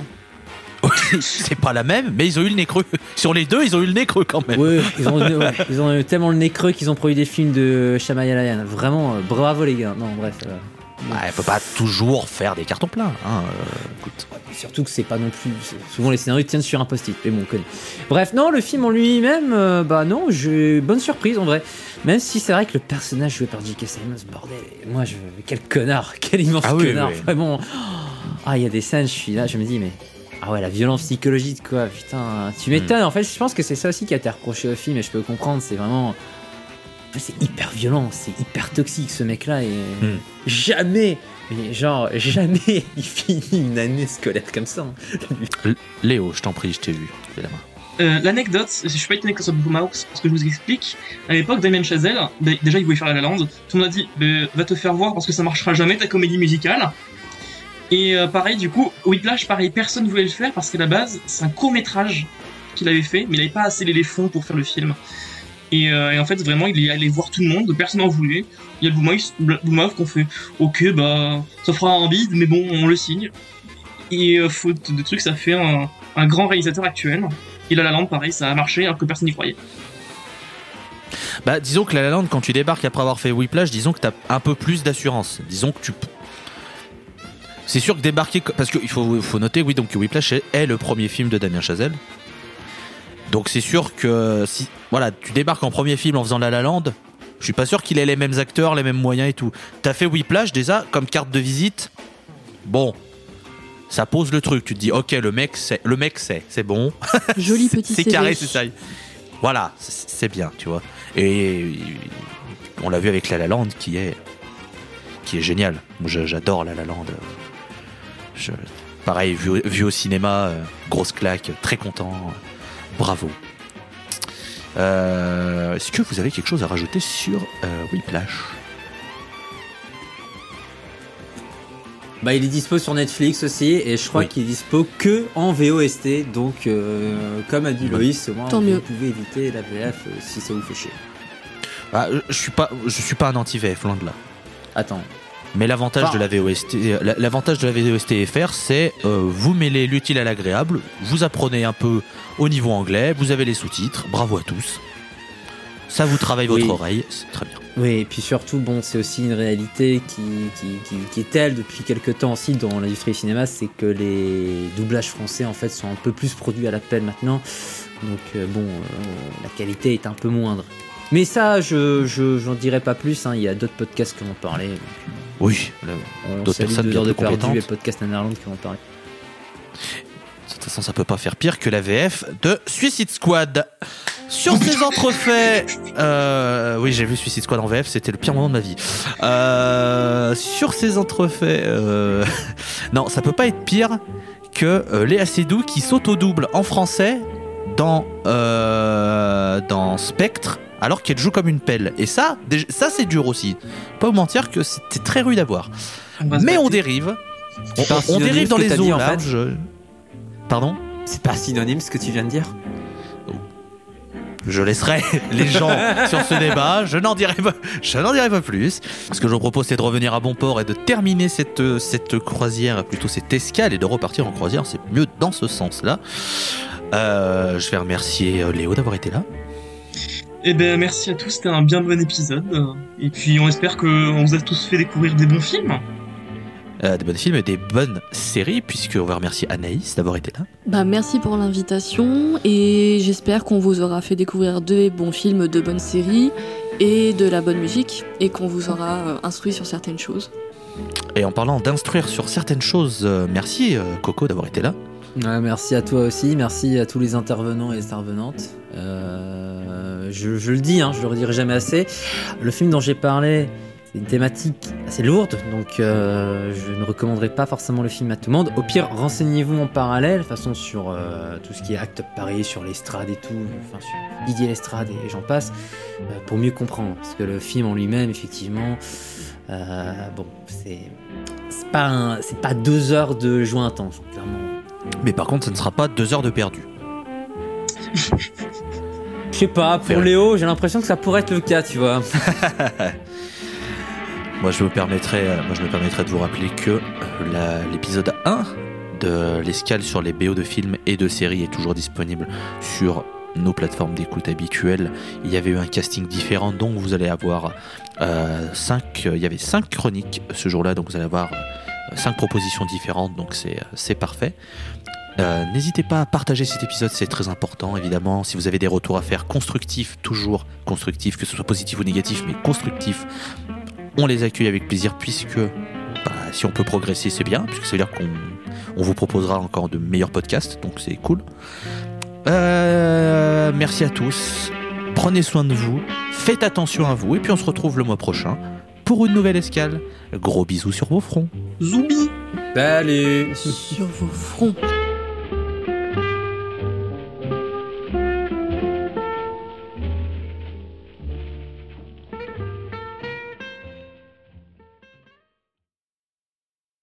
c'est pas la même, mais ils ont eu le nez creux. Sur les deux, ils ont eu le nez creux quand même. Oui, ils ont, ouais, ils ont eu tellement le nez creux qu'ils ont produit des films de Shyamalan. Vraiment, euh, bravo les gars. Non, bref. euh, Bah, elle peut pas toujours faire des cartons pleins. Hein. euh, écoute. Surtout que c'est pas non plus. Souvent les scénarios tiennent sur un post-it, mais bon, on connaît. Bref, non, le film en lui-même, euh, bah non, j'ai bonne surprise en vrai. Même si c'est vrai que le personnage joué par J.K. Simons, bordel, moi je. Quel connard, quel immense Ah oui, connard, oui, oui. vraiment. Ah, il y a des scènes, je suis là, je me dis, mais. Ah ouais, la violence psychologique, quoi, putain. Tu m'étonnes, en fait, je pense que c'est ça aussi qui a été reproché au film, et je peux comprendre, c'est vraiment. C'est hyper violent, c'est hyper toxique ce mec-là, et. Hmm. Jamais, mais genre, jamais il finit une année scolaire comme ça. hein. L- Léo, je t'en prie, je t'ai vu. La main. Euh, L'anecdote, je suis pas étonné que ce soit Blumhouse, parce que je vous explique. À l'époque, Damien Chazelle, déjà il voulait faire La La Land, tout le monde a dit bah, va te faire voir parce que ça marchera jamais ta comédie musicale. Et euh, pareil, du coup, Whiplash, pareil, personne voulait le faire parce qu'à la base, c'est un court métrage qu'il avait fait, mais il avait pas assez les fonds pour faire le film. Et, euh, et en fait, vraiment, il est allé voir tout le monde, personne n'en voulait. Il y a Blumhouse, Blumhouse qu'on fait ok, bah ça fera un bide, mais bon, on le signe. Et euh, faute de trucs, ça fait un, grand réalisateur actuel. Et La La Land, pareil, ça a marché alors que personne n'y croyait. Bah, disons que La La Land, quand tu débarques après avoir fait Whiplash, disons que t'as un peu plus d'assurance. Disons que tu. C'est sûr que débarquer. Parce qu'il faut, noter, oui, donc Whiplash est le premier film de Damien Chazelle. Donc c'est sûr que si. Voilà, tu débarques en premier film en faisant La La Land. Je suis pas sûr qu'il ait les mêmes acteurs, les mêmes moyens et tout. T'as fait Whiplash déjà comme carte de visite. Bon. Ça pose le truc. Tu te dis, ok, le mec, c'est, le mec, c'est, c'est bon. Joli petit C'est carré, c'est ça. Voilà, c'est bien, tu vois. Et on l'a vu avec La La Land qui est qui est génial. Moi, j'adore La La Land. Je- pareil, vu, vu au cinéma, euh, grosse claque, très content. Bravo. Euh, Est-ce que vous avez quelque chose à rajouter sur euh, Whiplash? Bah, il est dispo sur Netflix aussi, et je crois Oui. qu'il est dispo que en VOST. Donc, euh, comme a dit. Loïs, au moins Tant vous mieux. pouvez éviter la VF euh, si ça vous fait chier. Ah, Je suis pas, je suis pas un anti-VF, loin de là. Attends. Mais l'avantage Bah. de la VOST, la- l'avantage de la VOST FR, c'est euh, vous mêlez l'utile à l'agréable, vous apprenez un peu au niveau anglais, vous avez les sous-titres, bravo à tous. Ça vous travaille votre Oui. oreille, c'est très bien. Oui, et puis surtout, bon, c'est aussi une réalité qui, qui, qui, qui est telle depuis quelques temps aussi dans l'industrie du cinéma, c'est que les doublages français en fait sont un peu plus produits à l'appel maintenant. Donc euh, bon, euh, la qualité est un peu moindre. Mais ça, je je- j'en dirai pas plus. hein, Il y a d'autres podcasts qui vont parler. donc, Oui, D'autres personnes deux bien de perdu et podcast Nanarland qui vont parler. de toute façon, ça peut pas faire pire que la VF de Suicide Squad. Sur ces entrefaits, euh, oui, j'ai vu Suicide Squad en VF, c'était le pire moment de ma vie. Euh, sur ces entrefaits, euh, non, ça peut pas être pire que Léa Seydoux qui saute au double en français dans euh, dans Spectre, alors qu'elle joue comme une pelle. Et ça, ça c'est dur aussi. Pas vous mentir que c'était très rude à voir. On Mais on dérive. On, dérive dans les dit, eaux en fait. larges. Pardon? C'est pas synonyme ce que tu viens de dire Je laisserai les gens sur ce débat. Je n'en dirai pas, je n'en dirai pas plus. Ce que je vous propose, c'est de revenir à bon port et de terminer cette, cette croisière, plutôt cette escale, et de repartir en croisière. C'est mieux dans ce sens-là. Euh, je vais remercier euh, Léo d'avoir été là. Eh ben, merci à tous, c'était un bien bon épisode. Et puis, on espère qu'on vous a tous fait découvrir des bons films. Euh, des bons films et des bonnes séries, puisqu'on va remercier Anaïs d'avoir été là. Bah, merci pour l'invitation et j'espère qu'on vous aura fait découvrir de bons films, de bonnes séries et de la bonne musique et qu'on vous aura euh, instruit sur certaines choses. Et en parlant d'instruire sur certaines choses, euh, merci euh, Coco d'avoir été là. Merci à toi aussi, merci à tous les intervenants et intervenantes. Euh, je, le dis, hein, je le redirai jamais assez. Le film dont j'ai parlé, c'est une thématique assez lourde, donc euh, je ne recommanderais pas forcément le film à tout le monde. Au pire, renseignez-vous en parallèle, de toute façon sur euh, tout ce qui est Act Up Paris, sur l'estrade et tout, enfin sur Didier Lestrade et j'en passe, pour mieux comprendre. Parce que le film en lui-même, effectivement, bon, c'est pas pas deux heures de joie intense, clairement. Mais par contre, ce ne sera pas deux heures de perdu. Je sais pas, pour. Léo, j'ai l'impression que ça pourrait être le cas, tu vois. Moi, je me permettrai, euh, moi, je me permettrai de vous rappeler que euh, l'épisode 1 de l'escale sur les BO de films et de séries est toujours disponible sur nos plateformes d'écoute habituelles. Il y avait eu un casting différent, donc vous allez avoir euh, cinq, euh, il y avait cinq chroniques ce jour-là, donc vous allez avoir euh, cinq propositions différentes, donc c'est euh, c'est parfait. Euh, N'hésitez pas à partager cet épisode, c'est très important évidemment. Si vous avez des retours à faire constructifs, toujours constructifs, que ce soit positif ou négatif, mais constructifs, on les accueille avec plaisir puisque bah, si on peut progresser, c'est bien, puisque ça veut dire qu'on on vous proposera encore de meilleurs podcasts, donc c'est cool. Euh, merci à tous, prenez soin de vous, faites attention à vous, et puis on se retrouve le mois prochain pour une nouvelle escale. Gros bisous sur vos fronts. Zoubi Salut Sur vos fronts.